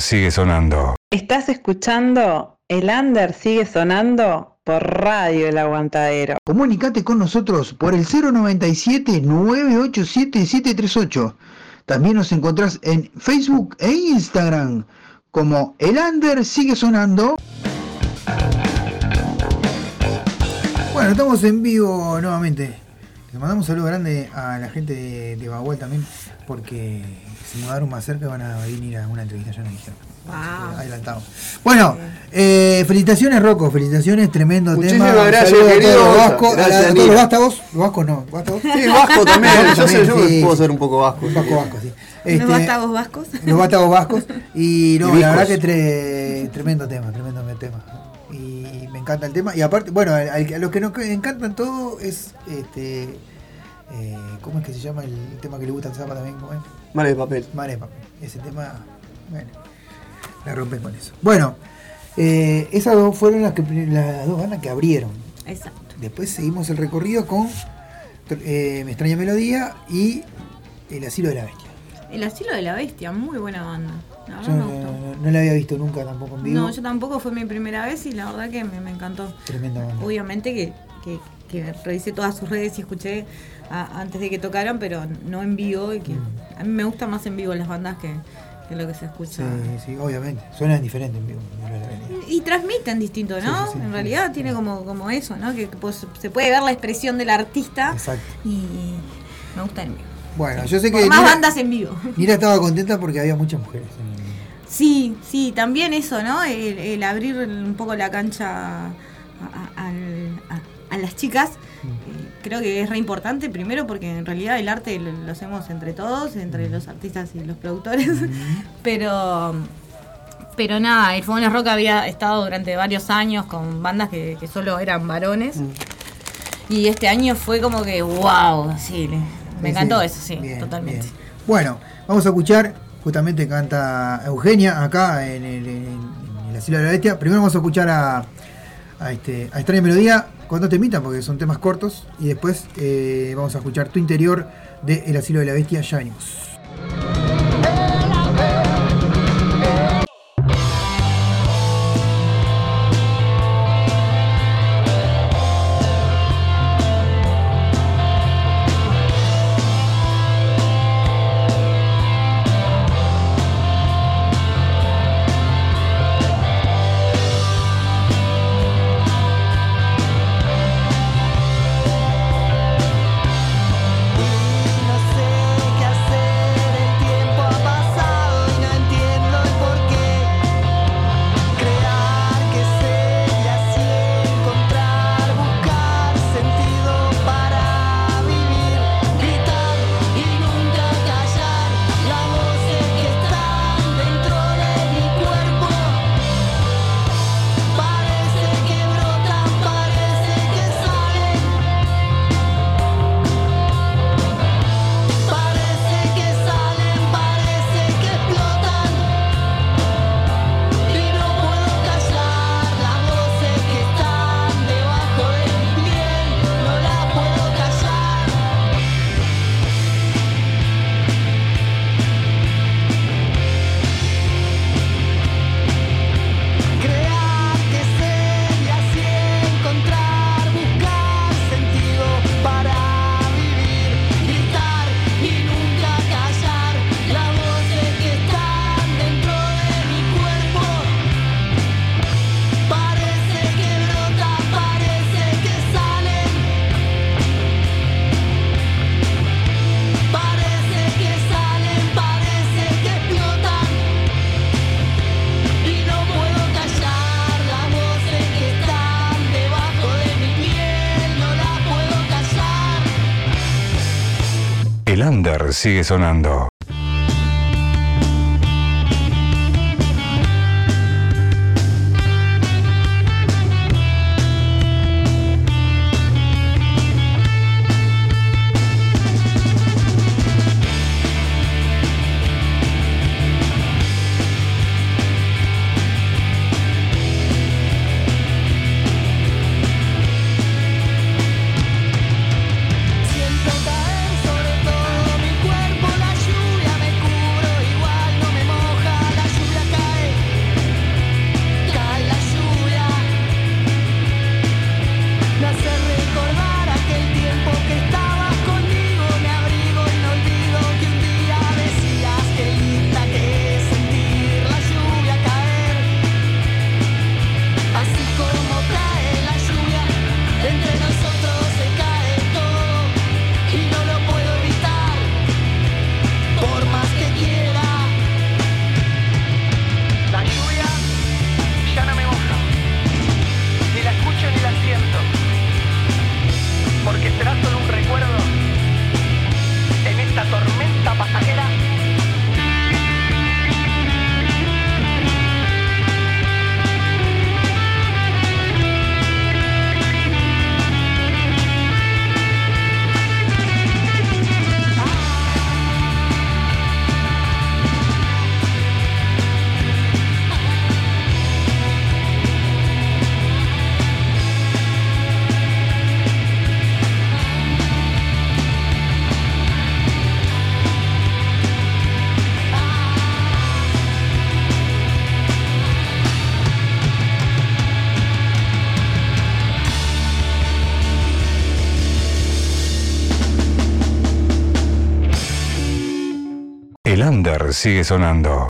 Under sigue sonando. Estás escuchando El Under sigue sonando por Radio El Aguantadero. Comunicate con nosotros por el 097-987-738. También nos encontrás en Facebook e Instagram como El Under sigue sonando. Bueno, estamos en vivo nuevamente. Le mandamos un saludo grande a la gente de, de Bagual también, porque se mudaron más cerca y van a venir a una entrevista, ya nos dijeron. Wow. Adelantado. Bueno, eh, felicitaciones Rocco, felicitaciones, tremendo Muchísimas tema. gracias, Saludos querido. todos los vascos, a, Gracias, a todos los vástagos. Los vascos no. Sí, vasco también. Yo sé, yo sí, puedo ser un poco vasco. Un poco vasco, sí. Este, ¿Los vástagos vascos? Los vástagos vascos. Y no, Y la verdad que tre- tremendo tema, tremendo tema. Y me encanta el tema. Y aparte, bueno, a los que nos encantan todo es este. Eh, ¿Cómo es que se llama el tema que le gusta al Zapa también? ¿Cómo es? Mare de papel. Mare de papel. Ese tema, bueno, la rompen con eso. Bueno, eh, esas dos fueron las, que, las dos bandas que abrieron. Exacto. Después seguimos el recorrido con eh, Me extraña melodía y El asilo de la bestia. El asilo de la bestia, muy buena banda. La verdad Yo me no, gustó. no- no la había visto nunca tampoco en vivo. No, yo tampoco fue mi primera vez y la verdad que me, me encantó. Tremenda banda. Obviamente que, que, que revisé todas sus redes y escuché a- antes de que tocaran, pero no en vivo. Y que Mm. a mí me gustan más en vivo las bandas que, que lo que se escucha. Sí, sí, obviamente. Suenan diferente en vivo. Y transmiten distinto, ¿no? Sí, sí, sí. en realidad tiene como, como eso, ¿no? Que, pues, se puede ver la expresión del artista Exacto. y me gusta en vivo. Bueno, yo sé Por que. más Nira- bandas en vivo. [LAUGHS] Nira estaba contenta porque había muchas mujeres. en- Sí, sí, también eso, ¿no? El, el abrir un poco la cancha a, a- al- a- las chicas, eh, creo que es re importante, primero porque en realidad el arte lo, lo hacemos entre todos, entre los artistas y los productores, [LAUGHS] pero pero nada, el Fogones Rock había estado durante varios años con bandas que, que solo eran varones. Y este año fue como que, wow, sí, me Sí, encantó sí. eso, sí, Bien, totalmente. bien. Bueno, vamos a escuchar, justamente canta Eugenia acá en el, en- en el Asilo de la Bestia. Primero vamos a escuchar a, a, este, a Extraña Melodía cuando te imitan, porque son temas cortos. Y después eh, vamos a escuchar Tu Interior de El Asilo de la Bestia. Ya sigue sonando. Sigue sonando.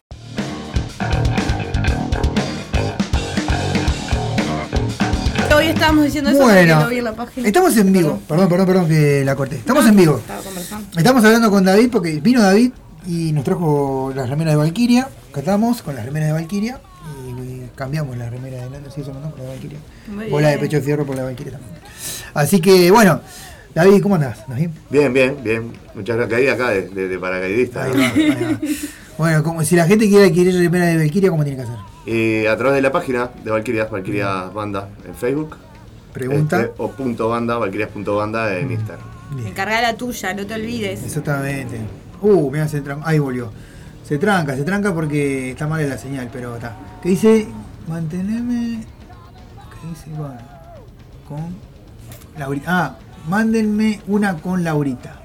Estábamos diciendo eso Bueno, lo vi en la página. Estamos en vivo. Perdón, perdón, perdón que la corté. Estamos en vivo. Estaba conversando. Estamos hablando con David porque vino David y nos trajo las remeras de Valkyria. Catamos con las remeras de Valkyria y cambiamos la remera de Lander sigue sonando por la Valkyria. Bola de pecho de fierro por la Valkyria también. Así que bueno, David, ¿cómo andás? ¿Nos bien? Bien, bien, bien. Muchas gracias. Caí acá de, de- de paracaidista. ¿no? Bueno, como si la gente quiere adquirir remera de Valkyria, ¿cómo tiene que hacer? Y a través de la página de Valkyria, Valkyria Banda en Facebook. Pregunta. Este, o punto banda, valkyrias.banda en Instagram. Encarga la tuya, no te olvides. Exactamente. Uh, mira, se tranca. Ahí volvió. Se tranca, se tranca porque está mal la señal, pero está. ¿Qué dice? Mantenerme. ¿Qué dice? Bueno, con Laurita. Ah, mándenme una con Laurita.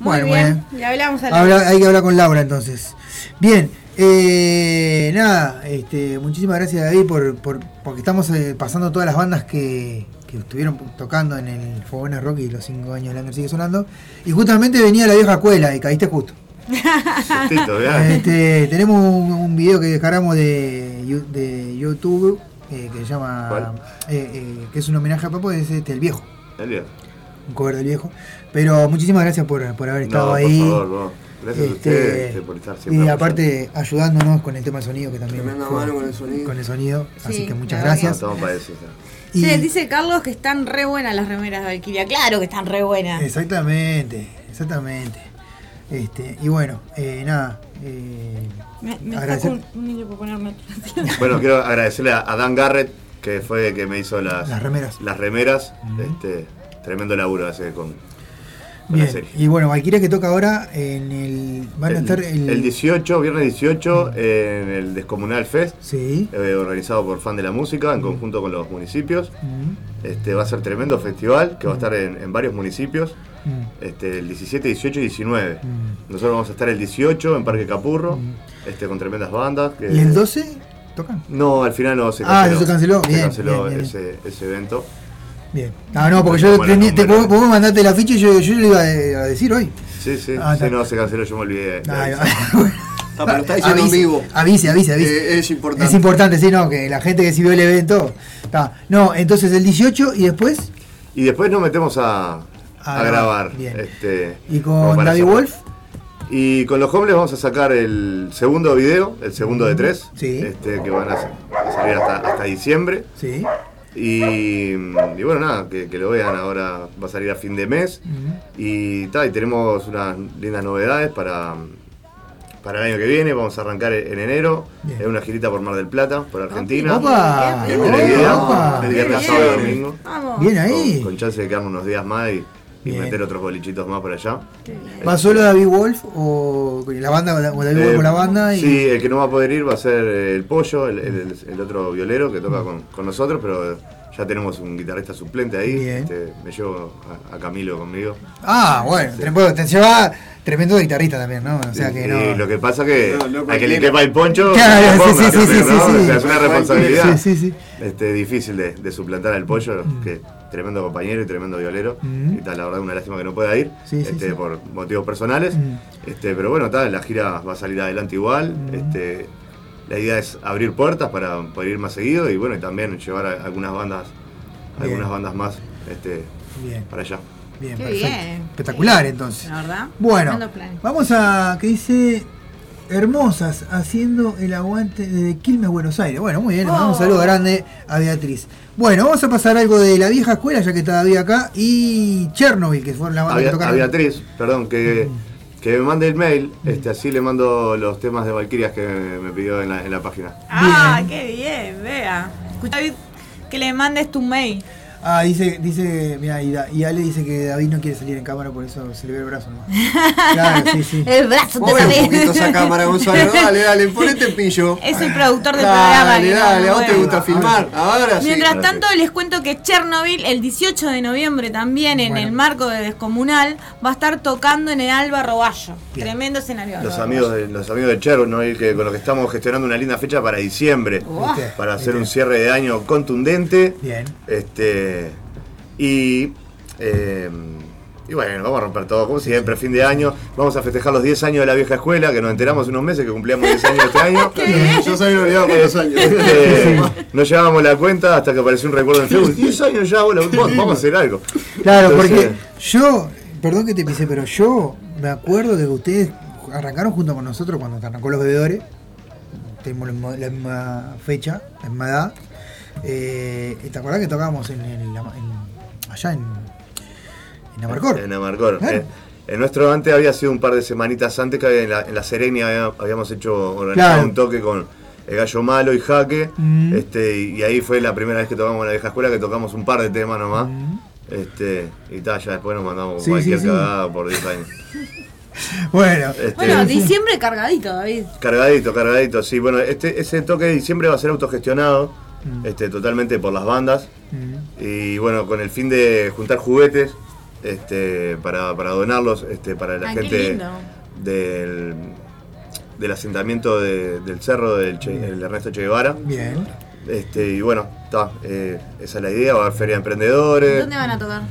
Muy bien. Le hablamos a la Habla- hay que hablar con Laura entonces. Bien, eh, nada, este, muchísimas gracias David por, por- porque estamos eh, pasando todas las bandas que, que estuvieron tocando en el Fogones Rock y los 5 años de Lander sigue sonando. Y justamente venía la vieja escuela y caíste justo. Este, tenemos un, un video que descargamos de, YouTube eh, que se llama eh, eh, que es un homenaje a Papo, es este, el viejo, El viejo. un cover del viejo. Pero muchísimas gracias por, por haber estado No, por ahí. favor. Gracias a Este, ustedes este, por estar siempre. Y aparte ayudándonos con el tema del sonido, que también Tremenda mano con el sonido. con el sonido. Así Sí, que muchas gracias. Estamos para eso. Y- Sí, dice Carlos que están re buenas las remeras de Valkyria. Claro que están re buenas. Exactamente, exactamente. Este, y bueno, eh, nada. eh, Me, me agradecer- un, un niño por ponerme. [LAUGHS] Bueno, quiero agradecerle a a Dan Garrett, que fue el que me hizo las, Las remeras. Las remeras. este, tremendo laburo hace con, la serie. y bueno, Valkyria que toca ahora en el. Van a estar el. el 18, viernes 18, en el Descomunal Fest, Sí. eh, organizado por Fan de la Música, en conjunto con los municipios. Mm, Este, va a ser tremendo festival que va a estar en, en varios municipios. mm, Este, el 17, 18 y 19. mm. Nosotros vamos a estar el 18 en Parque Capurro, este, con tremendas bandas. que- ¿Y el 12 tocan? No, al final no se Ah, canceló. no se canceló. Se Bien, canceló bien, bien, ese, ese evento. Bien. No, no, porque yo Bueno, te puedo mandarte la ficha y yo, yo le iba a, decir hoy. Sí, sí, Ah, sí, no, se canceló, yo me olvidé. de Ay, avisar. [LAUGHS] Ah, pero está diciendo en Avise, vivo. Avise, avise, avise. Eh, es importante. Es importante, sí, no, que la gente que vio el evento. Está. No, entonces el 18 y después. Y después nos metemos a, a grabar. bien. Este, ¿Y con David. Wolf? Y con los hombres vamos a sacar el segundo video, el segundo de tres, Sí. este, que van a, a salir hasta, hasta diciembre. Sí. Y, y bueno, nada, que, que lo vean ahora, va a salir a fin de mes. Y, ta, y tenemos unas lindas novedades para, para el año que viene. Vamos a arrancar en enero. Bien. Es una girita por Mar del Plata, por Argentina. Opa, es idea. El viernes, sábado, domingo. Bien ahí. Con, con chance de quedarnos unos días más y, y Bien. meter otros bolichitos más por allá. ¿Va solo David Wolf o la banda o David Wolf Eh, con la banda? Y... Sí, el que no va a poder ir va a ser eh, el Pollo, el, el- el otro violero que toca con, con nosotros, pero ya tenemos un guitarrista suplente ahí. Este, me llevo a, a Camilo conmigo. Ah, bueno, tremendo, te lleva tremendo guitarrista también, ¿no? O sea que no. lo que pasa que No, no a que le quepa el poncho, [LAUGHS] Claro, sí, sí, sí, también, sí, ¿no? sí, O sí. sea, es una responsabilidad Sí, sí, sí. Este, difícil de, de suplantar al pollo, que tremendo compañero y tremendo violero. Mm. Y tal, la verdad, una lástima que no pueda ir Sí, sí, este, sí. por motivos personales. Mm. Este, pero bueno, tal, la gira va a salir adelante igual. Este, la idea es abrir puertas para poder ir más seguido y bueno, y también llevar a algunas bandas, Bien. algunas bandas más este, Bien, para allá. bien, Qué perfecto. bien. Espectacular entonces. La verdad. Bueno, vamos a que dice Hermosas haciendo el aguante de Quilmes, Buenos Aires. Bueno, muy bien, un Oh. saludo grande a Beatriz. Bueno, vamos a pasar algo de la vieja escuela, ya que está David acá, y Chernobyl, que fue la banda que A, tocaron. Beatriz, perdón, que, que me mande el mail, este, así le mando los temas de Valkyrias que me, pidió en la, en la página. Ah, qué bien, vea. Escucha, David, que le mandes tu mail. Ah, dice, dice, mira, y, Ale dice que David no quiere salir en cámara, por eso se le ve el brazo nomás. [LAUGHS] Claro, sí, sí. El brazo Mueve un poquito esa cámara, Gonzalo. [LAUGHS] Dale, dale, ponete pillo. Es el productor del programa. Dale, dale, a vos te gusta filmar. Ahora sí. Mientras tanto, les cuento que Chernobyl, el 18 de noviembre también, en el marco de Descomunal, va a estar tocando en el Alba Roballo. Bien. Tremendo escenario. Los amigos de, los amigos de Chernobyl, que con los que estamos gestionando una linda fecha para diciembre, Uah. para hacer un cierre de año contundente. Bien. Este, y, eh, y bueno, vamos a romper todo, como siempre, fin de año. Vamos a festejar los 10 años de la vieja escuela, que nos enteramos hace unos meses que cumplíamos 10 años este año. [LAUGHS] Yo sabía olvidado cuántos años. Este, no llevábamos la cuenta hasta que apareció un recuerdo en Facebook. 10 años ya, bueno, vamos a hacer algo. Claro, Entonces, porque yo, perdón que te pisé, pero yo me acuerdo de que ustedes arrancaron junto con nosotros cuando arrancó los bebedores. Tenemos la misma fecha, la misma edad. Eh, ¿y ¿Te acordás que tocábamos en, el- en- allá en, en Amarcor? En Amarcor. Claro. Eh, el nuestro antes había sido un par de semanitas antes que había- en la, en la Serenia había- habíamos hecho organizado Claro. un toque con el gallo malo y jaque. Mm. Este, y, y ahí fue la primera vez que tocamos en la vieja escuela, que tocamos un par de temas nomás. Este, y tal, ya después nos mandamos Mm. Sí, cualquier sí, sí. cagada por 10 años. [LAUGHS] Bueno, Este, Bueno, diciembre cargadito, David. Cargadito, cargadito, sí. Bueno, este, ese toque de diciembre va a ser autogestionado, este, totalmente por las bandas. Y bueno, con el fin de juntar juguetes este, para, para donarlos este, para la Ah, gente del, del asentamiento de- del cerro del Che- el Ernesto Che Guevara. Bien. Este, y bueno, está, eh, esa es la idea, va a haber feria de emprendedores. ¿Dónde van a tocar?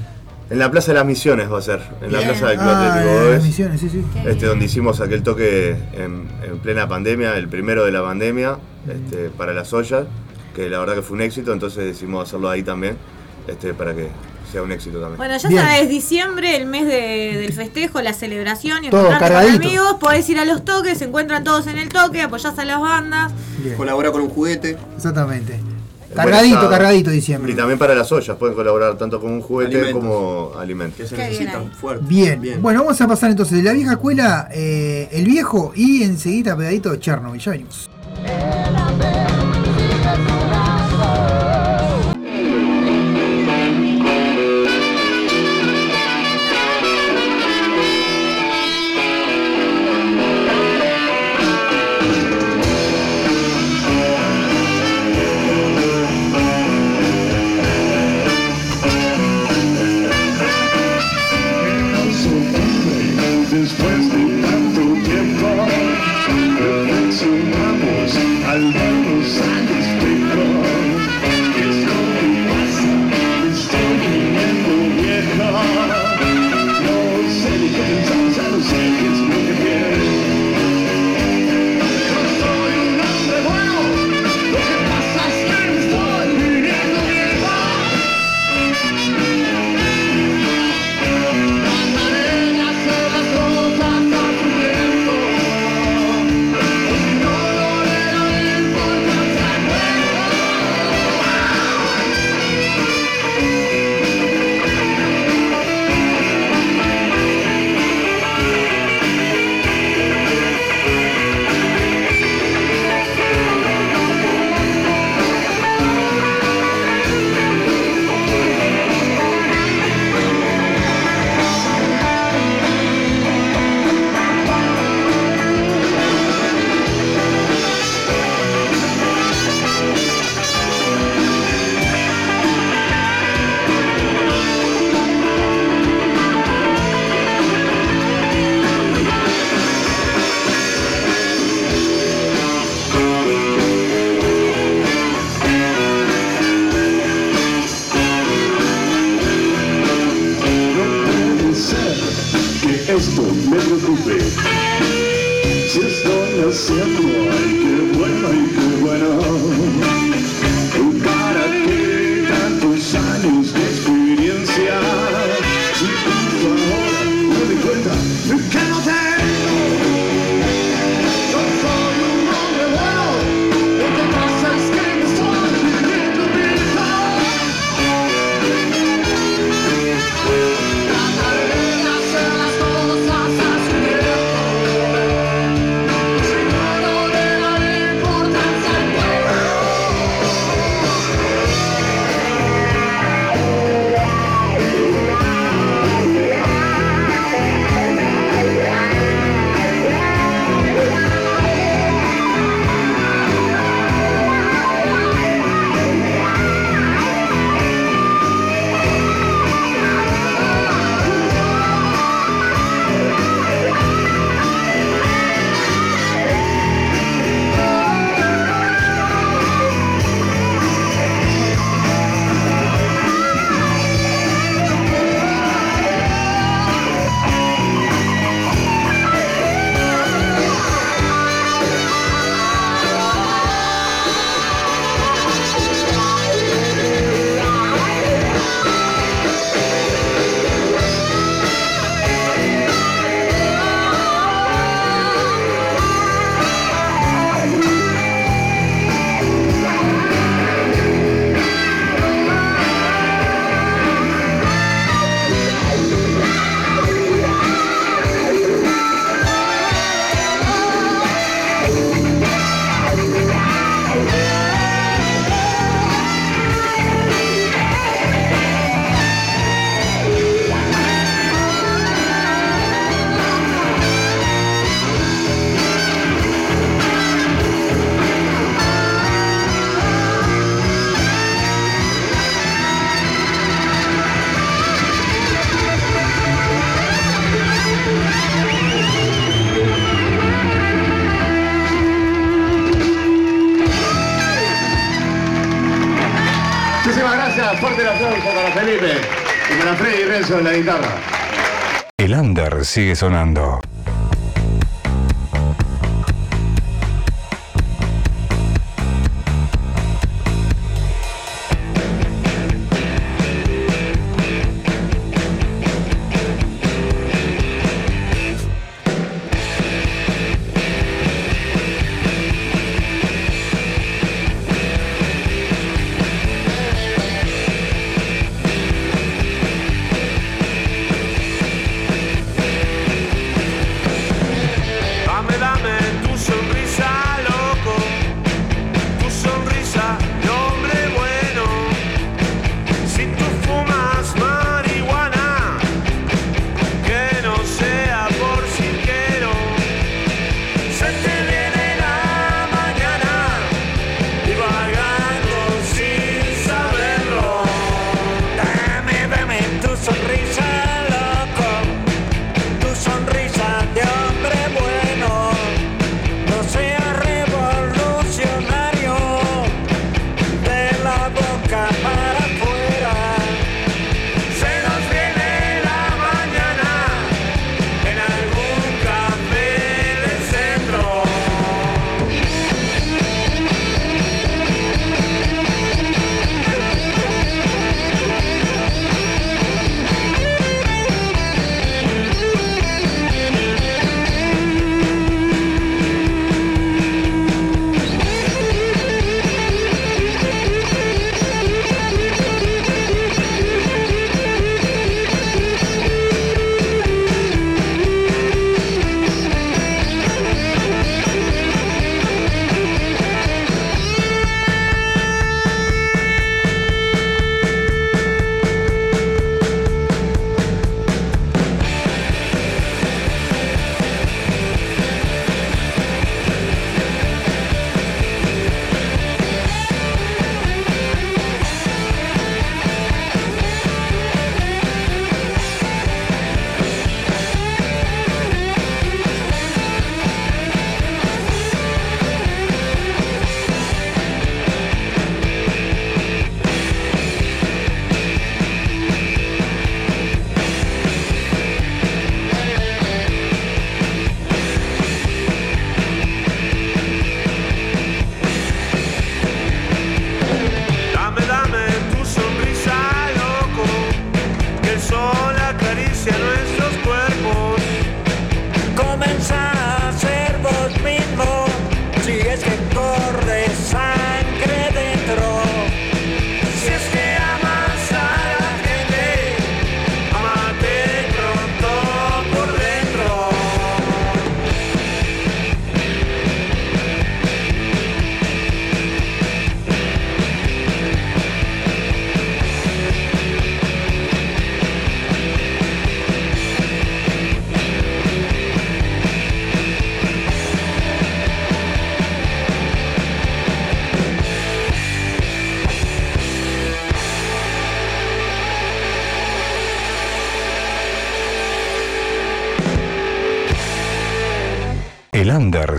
En la Plaza de las Misiones va a ser, en la. Plaza del Club Ah, Atlético las misiones, sí, sí. Este, donde hicimos aquel toque en, en plena pandemia, el primero de la pandemia, este, para las ollas, que la verdad que fue un éxito, entonces decidimos hacerlo ahí también, este, para que sea un éxito también. Bueno, ya Bien. sabes, diciembre, el mes de- del festejo, la celebración y encontrarte con amigos, podés ir a los toques, se encuentran todos en el toque, apoyás a las bandas. Bien. Colabora con un juguete. Exactamente. Cargadito, cargadito diciembre. Y también para las ollas, pueden colaborar tanto con un juguete Alimentos. como alimentos. Que se bien necesitan fuerte. Bien. Bueno, vamos a pasar entonces de la vieja escuela, eh, el viejo y enseguida pegadito Chernobyl. Ya venimos. El under sigue sonando.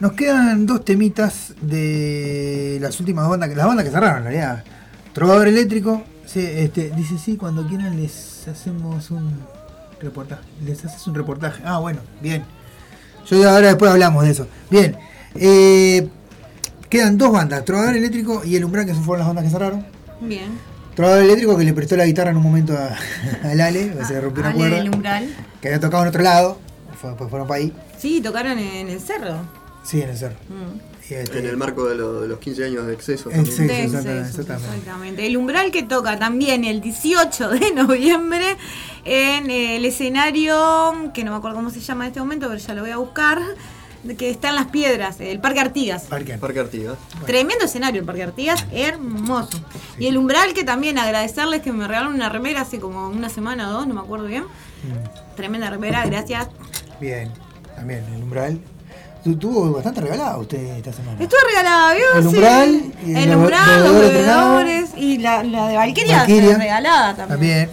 nos quedan dos temitas de las últimas bandas, las bandas que cerraron en realidad. Trovador Eléctrico, sí, este, dice sí, cuando quieran les hacemos un reportaje. Les haces un reportaje. Ah, bueno, bien. Yo ahora después hablamos de eso. Bien. eh, quedan dos bandas, Trovador Eléctrico y El Umbral, que fueron las bandas que cerraron. Bien. Trovador Eléctrico que le prestó la guitarra en un momento a, [LAUGHS] al Ale, que se le rompió una cuerda. del umbral. Que había tocado en otro lado, fue- pues fueron para ahí. Sí, tocaron en el cerro. Sí, en el cerro. Mm. Y este- En el marco de, lo- de los 15 años de exceso. Exceso. De exactamente, exactamente. exactamente. El umbral que toca también el 18 de [LAUGHS] noviembre en el escenario, que no me acuerdo cómo se llama en este momento, pero ya lo voy a buscar, que está en las piedras, el Parque Artigas. Parque. Parque Artigas. Tremendo escenario el Parque Artigas, hermoso. Y el umbral que también agradecerles que me regalaron una remera hace como una semana o dos, no me acuerdo bien. Mm. Tremenda remera, gracias. Bien, también el umbral. Tu- Tuvo bastante regalado usted esta semana. Estuve regalada, ¿vio? El Sí. umbral y el los umbral, los bebedores y la, la de Valkyria, Valkyria. regalada también. También.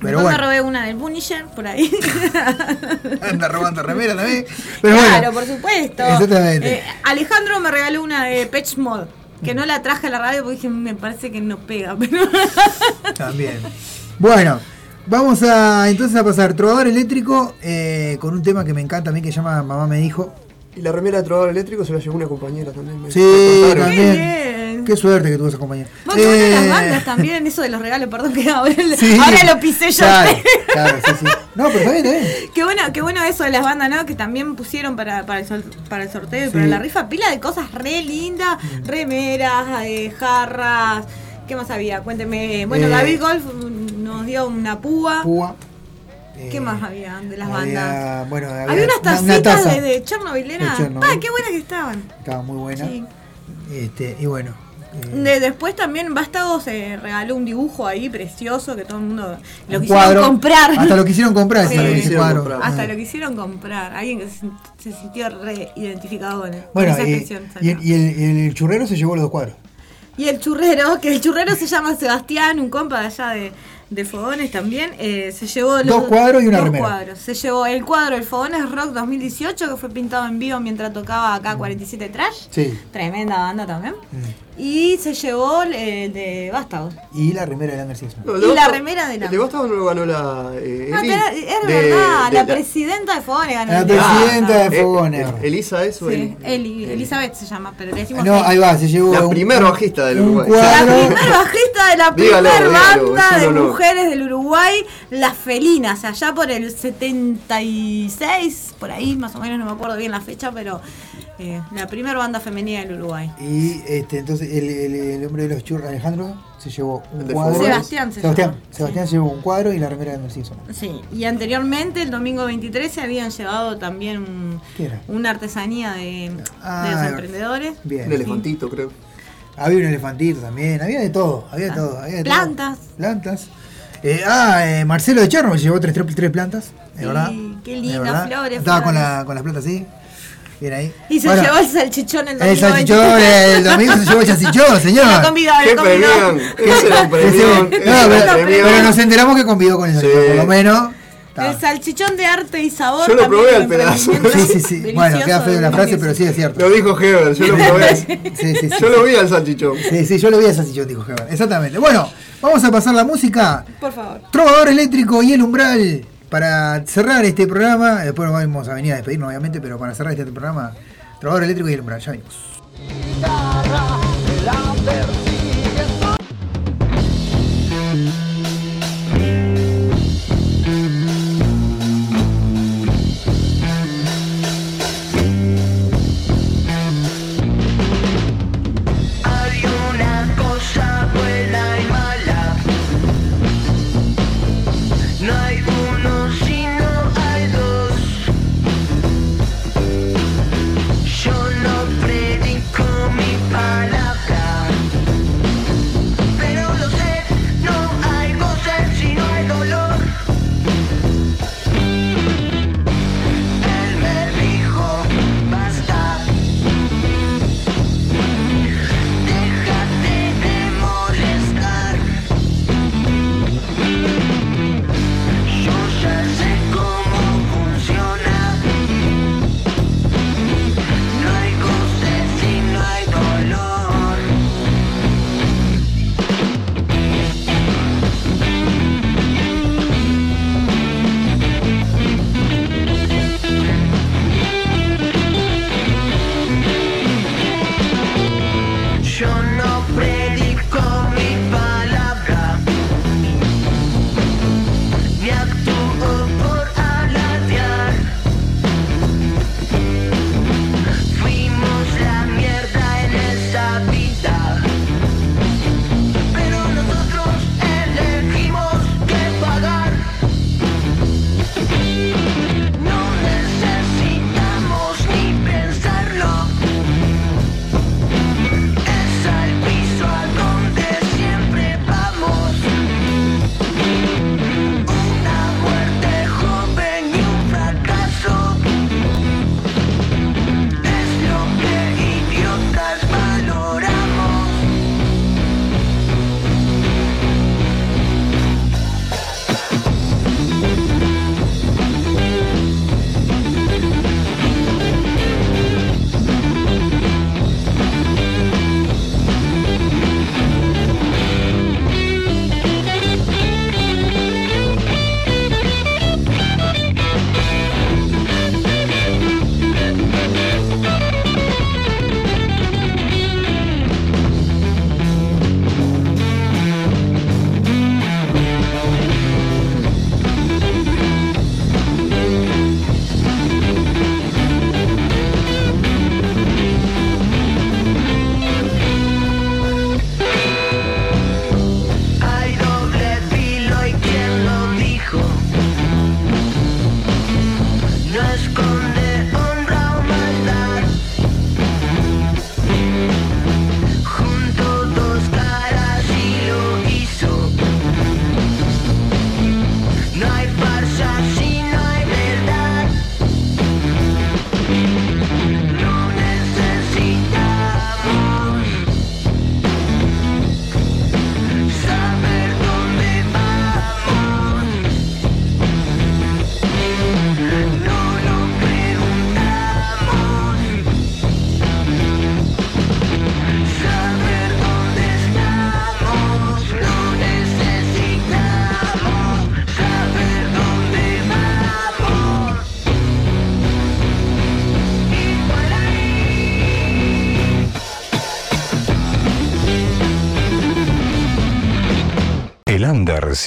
Pero Después me bueno, robé una del Punisher por ahí. [LAUGHS] anda robando remera también. [LAUGHS] Pero claro, bueno, por supuesto. Exactamente. Eh, Alejandro me regaló una de Patch Mod. Que no la traje a la radio porque dije, me parece que no pega. [LAUGHS] Pero también. Bueno, vamos a entonces a pasar Trovador Eléctrico eh, con un tema que me encanta a mí que se llama Mamá me dijo. Y la remera de trovador eléctrico se la llevó una compañera también. me- Sí, también. bien. Qué suerte que tuvo esa qué bueno Eh, las bandas también, eso de los regalos, perdón que ahora, sí. ahora lo pisé yo. Claro, claro, sí, sí. No, pero está bien, está bien. [LAUGHS] Qué bueno, qué bueno eso de las bandas, ¿no? Que también pusieron para, para, el, sol- para el sorteo y Sí. para la rifa pila de cosas re lindas, remeras, eh, jarras. ¿Qué más había? Cuénteme. Bueno, Eh, David Golf mm, nos dio una púa. Púa. ¿Qué Eh, más había de las había- bandas? Bueno, había, Había unas una- tacitas una taza. de, de Chernobyl. Ah, qué buenas que estaban. Estaba muy buena. Sí. Este, y bueno. eh, De- después también Vástago se regaló un dibujo ahí precioso que todo el mundo lo un quisieron cuadro. comprar. Hasta lo quisieron comprar Sí. ese- ese Quisieron comprar. Hasta Ah. lo quisieron comprar. Alguien que se, se sintió re identificado con, Bueno, esa y, el, y el- y el churrero se llevó los dos cuadros. Y el churrero, que el churrero se llama Sebastián, un compa de allá de, de Fogones también, eh, se llevó los Dos cuadros y una dos remera. cuadros. Se llevó el cuadro El Fogones Rock 2018, que fue pintado en vivo mientras tocaba acá 47 Trash. Sí. Tremenda banda también. Mm. Y se llevó el de Vástago. Y la remera de Langer. No, Y la remera de la- El de Vástago no lo ganó la. eh, Eli, es de- verdad, de la, presidenta de Fogones ganó La presidenta de Fogones. Eh, Elisa es o Sí, Eli? Eli, Elizabeth se llama, pero le decimos No, ahí va, se llevó. La un- primer bajista del Uruguay. La primer bajista de la Dígalo, primer dígalo, banda de honor. Mujeres del Uruguay, Las Felinas, allá por el 76, por ahí más o menos, no me acuerdo bien la fecha, pero eh, la primera banda femenina del Uruguay. Y este, entonces el, el- el hombre de los churros, Alejandro, se llevó un cuadro. Sebastián se Sebastián, llama. Sebastián se llevó un cuadro y la remera de Simpson. Sí, y anteriormente, el domingo 23, se habían llevado también un- una artesanía de, Ah, de los emprendedores. Bien. Un elefantito, creo. Había un elefantito también, había de todo, había de todo. Había de todo. Plantas. Eh, ah, eh, Marcelo de Cherno llevó tres, tres, tres plantas, de Sí, verdad. qué lindas verdad. flores, Estaba con, la, con las plantas así. Bien ahí. Y se Bueno, llevó el salchichón el domingo El salchichón, 23. el domingo se llevó el salchichón, [LAUGHS] señor. La convidó, ¿Qué la convidó. Ese era un premión. [LAUGHS] No, pero, premión. pero nos enteramos que convidó con el salchichón, Sí. por lo menos. Está. El salchichón de arte y sabor. Yo lo probé al pedazo. Sí, sí, sí. delicioso [LAUGHS] Bueno, queda feo la de frase, pero sí es cierto. Lo dijo Heber, yo lo probé. [LAUGHS] Sí, sí, sí. Yo lo vi al salchichón. Sí, sí, yo lo vi a salchichón, dijo Heber. Exactamente. Bueno, vamos a pasar la música. Por favor. Trovador eléctrico y el umbral. Para cerrar este programa, después vamos a venir a despedirnos, obviamente, pero para cerrar este programa, Trovador eléctrico y el umbral. Ya venimos.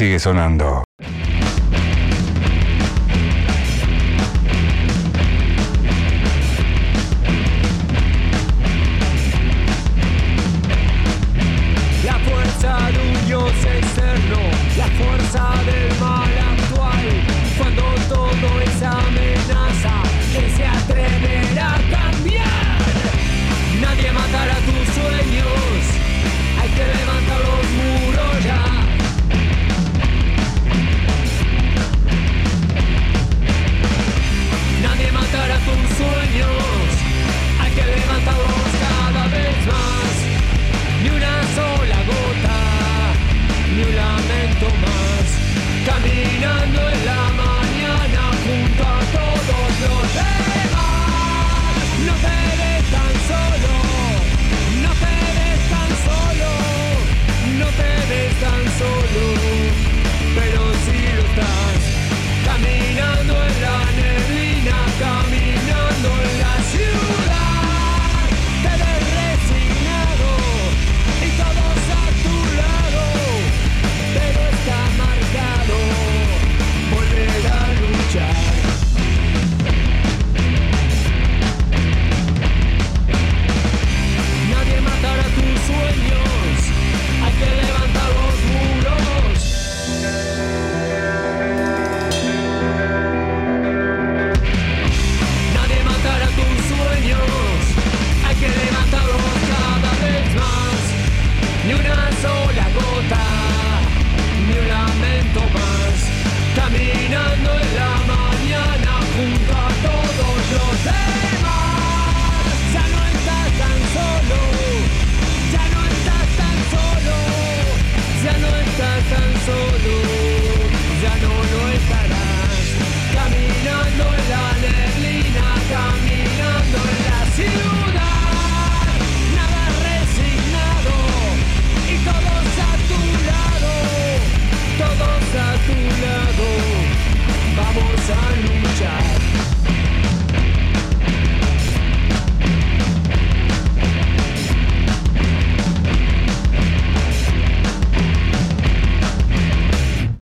Sigue sonando.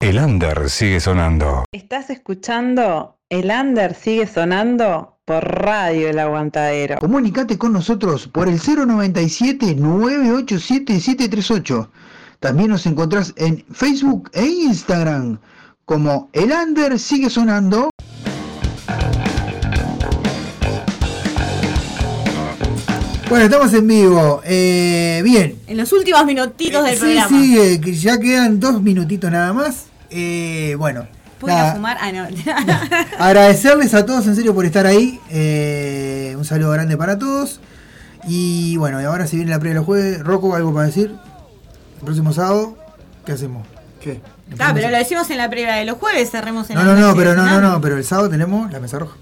El under sigue sonando. Estás escuchando El Under sigue sonando por Radio El Aguantadero. Comunicate con nosotros por el 097-987-738. También nos encontrás en Facebook e Instagram como El Under sigue sonando. Bueno, estamos en vivo. Eh, bien. En los últimos minutitos del sí, programa. sí, eh, que ya quedan dos minutitos nada más. Eh, bueno, ¿Puedo ir a nada, fumar? Ah, no. [LAUGHS] agradecerles a todos en serio por estar ahí. Eh, un saludo grande para todos. Y bueno, y ahora se viene la previa de los jueves. Rocco, ¿algo para decir? El próximo sábado, ¿qué hacemos? ¿Qué? Ah, pero lo decimos en la previa de los jueves, cerremos en No, la no, no, pero no, no, no, pero el sábado tenemos la mesa roja.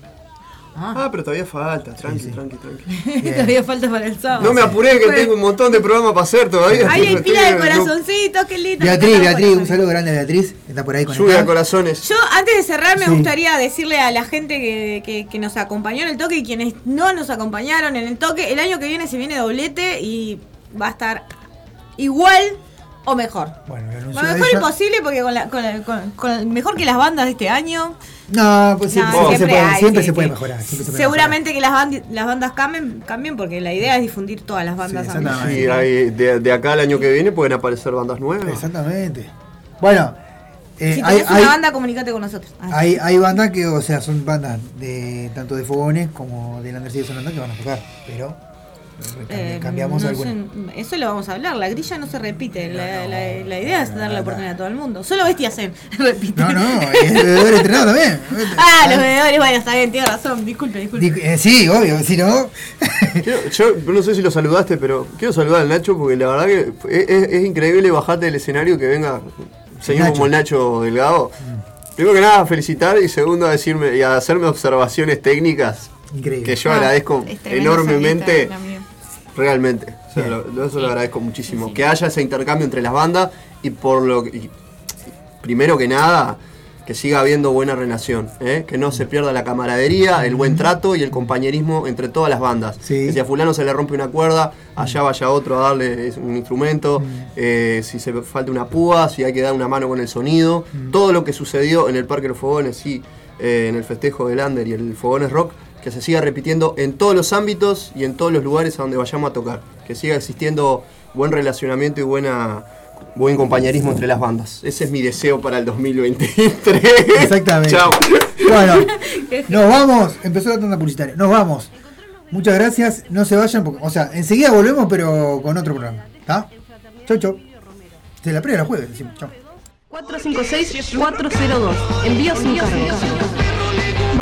Ah, pero todavía falta, tranqui, tranqui, [LAUGHS] tranqui. Todavía falta para el sábado. No me apuré que Bueno. tengo un montón de programas para hacer todavía. Ahí hay pila de corazoncitos, qué lindo. Beatriz, Beatriz, un saludo grande a Beatriz, que está por ahí con Lluvia de corazones. Yo, antes de cerrar, me Sí. gustaría decirle a la gente que, que- que nos acompañó en el toque y quienes no nos acompañaron en el toque, el año que viene se viene doblete y va a estar igual o mejor. Bueno, lo anunció Bueno, mejor ella. imposible porque con la, con la- con- con- mejor que las bandas de este año. No, pues No, siempre, siempre se puede, hay, siempre sí, se puede sí. mejorar. siempre se puede Seguramente que las, bandi- las bandas cambien, cambien porque la idea es difundir todas las bandas. Y ahí, de, de acá al año que viene pueden aparecer bandas nuevas. Exactamente. Bueno, eh, Si tenés hay, una banda, comunícate con nosotros. Hay, hay bandas que, o sea, son bandas de tanto de fogones como de Lander sigue sonando que van a tocar, pero Eh, cambiamos no alguna. sé, eso lo vamos a hablar. La grilla no se repite. La, la- la idea es darle la oportunidad a todo el mundo. Solo Bestia Zen [LAUGHS] repite. No, no, es bebedor entrenado también. [LAUGHS] Ah, los bebedores, bueno, está bien, tiene razón. Disculpe, disculpe. Di- eh, sí, obvio, si no. Quiero- yo no sé si lo saludaste, pero quiero saludar al Nacho porque la verdad que es, es- es increíble bajarte del escenario que venga señor Nacho. como el Nacho Delgado. Primero que nada, felicitar y segundo, a decirme y a hacerme observaciones técnicas Increíble. que yo Ah, agradezco enormemente. Realmente. O sea, lo- lo- eso lo agradezco muchísimo. Que haya ese intercambio entre las bandas y por lo que. y primero que nada, que siga habiendo buena relación, ¿eh? que no se pierda la camaradería, el buen trato y el compañerismo entre todas las bandas. Que si a fulano se le rompe una cuerda, allá vaya otro a darle un instrumento, eh, si se falta una púa, si hay que dar una mano con el sonido, todo lo que sucedió en el Parque de los Fogones y eh, en el festejo del Under y el Fogones Rock, que se siga repitiendo en todos los ámbitos y en todos los lugares a donde vayamos a tocar, que siga existiendo buen relacionamiento y buena buen compañerismo entre las bandas. Ese es mi deseo para el [LAUGHS] 2023. Exactamente. Chao. Bueno, [LAUGHS] nos vamos. Empezó la tanda publicitaria. Nos vamos. Muchas gracias. No se vayan, porque, o sea, enseguida volvemos, pero con otro programa. ¿Está? Chau, chau. Se la previa la jueves, decimos. Chau. 456-402. Envío sin cargo.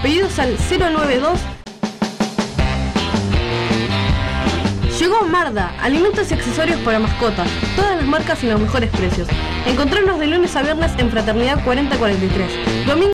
Pedidos al 092. Llegó Marda, alimentos y accesorios para mascotas, todas las marcas y los mejores precios. Encontrarnos de lunes a viernes en Fraternidad 4043. Domingo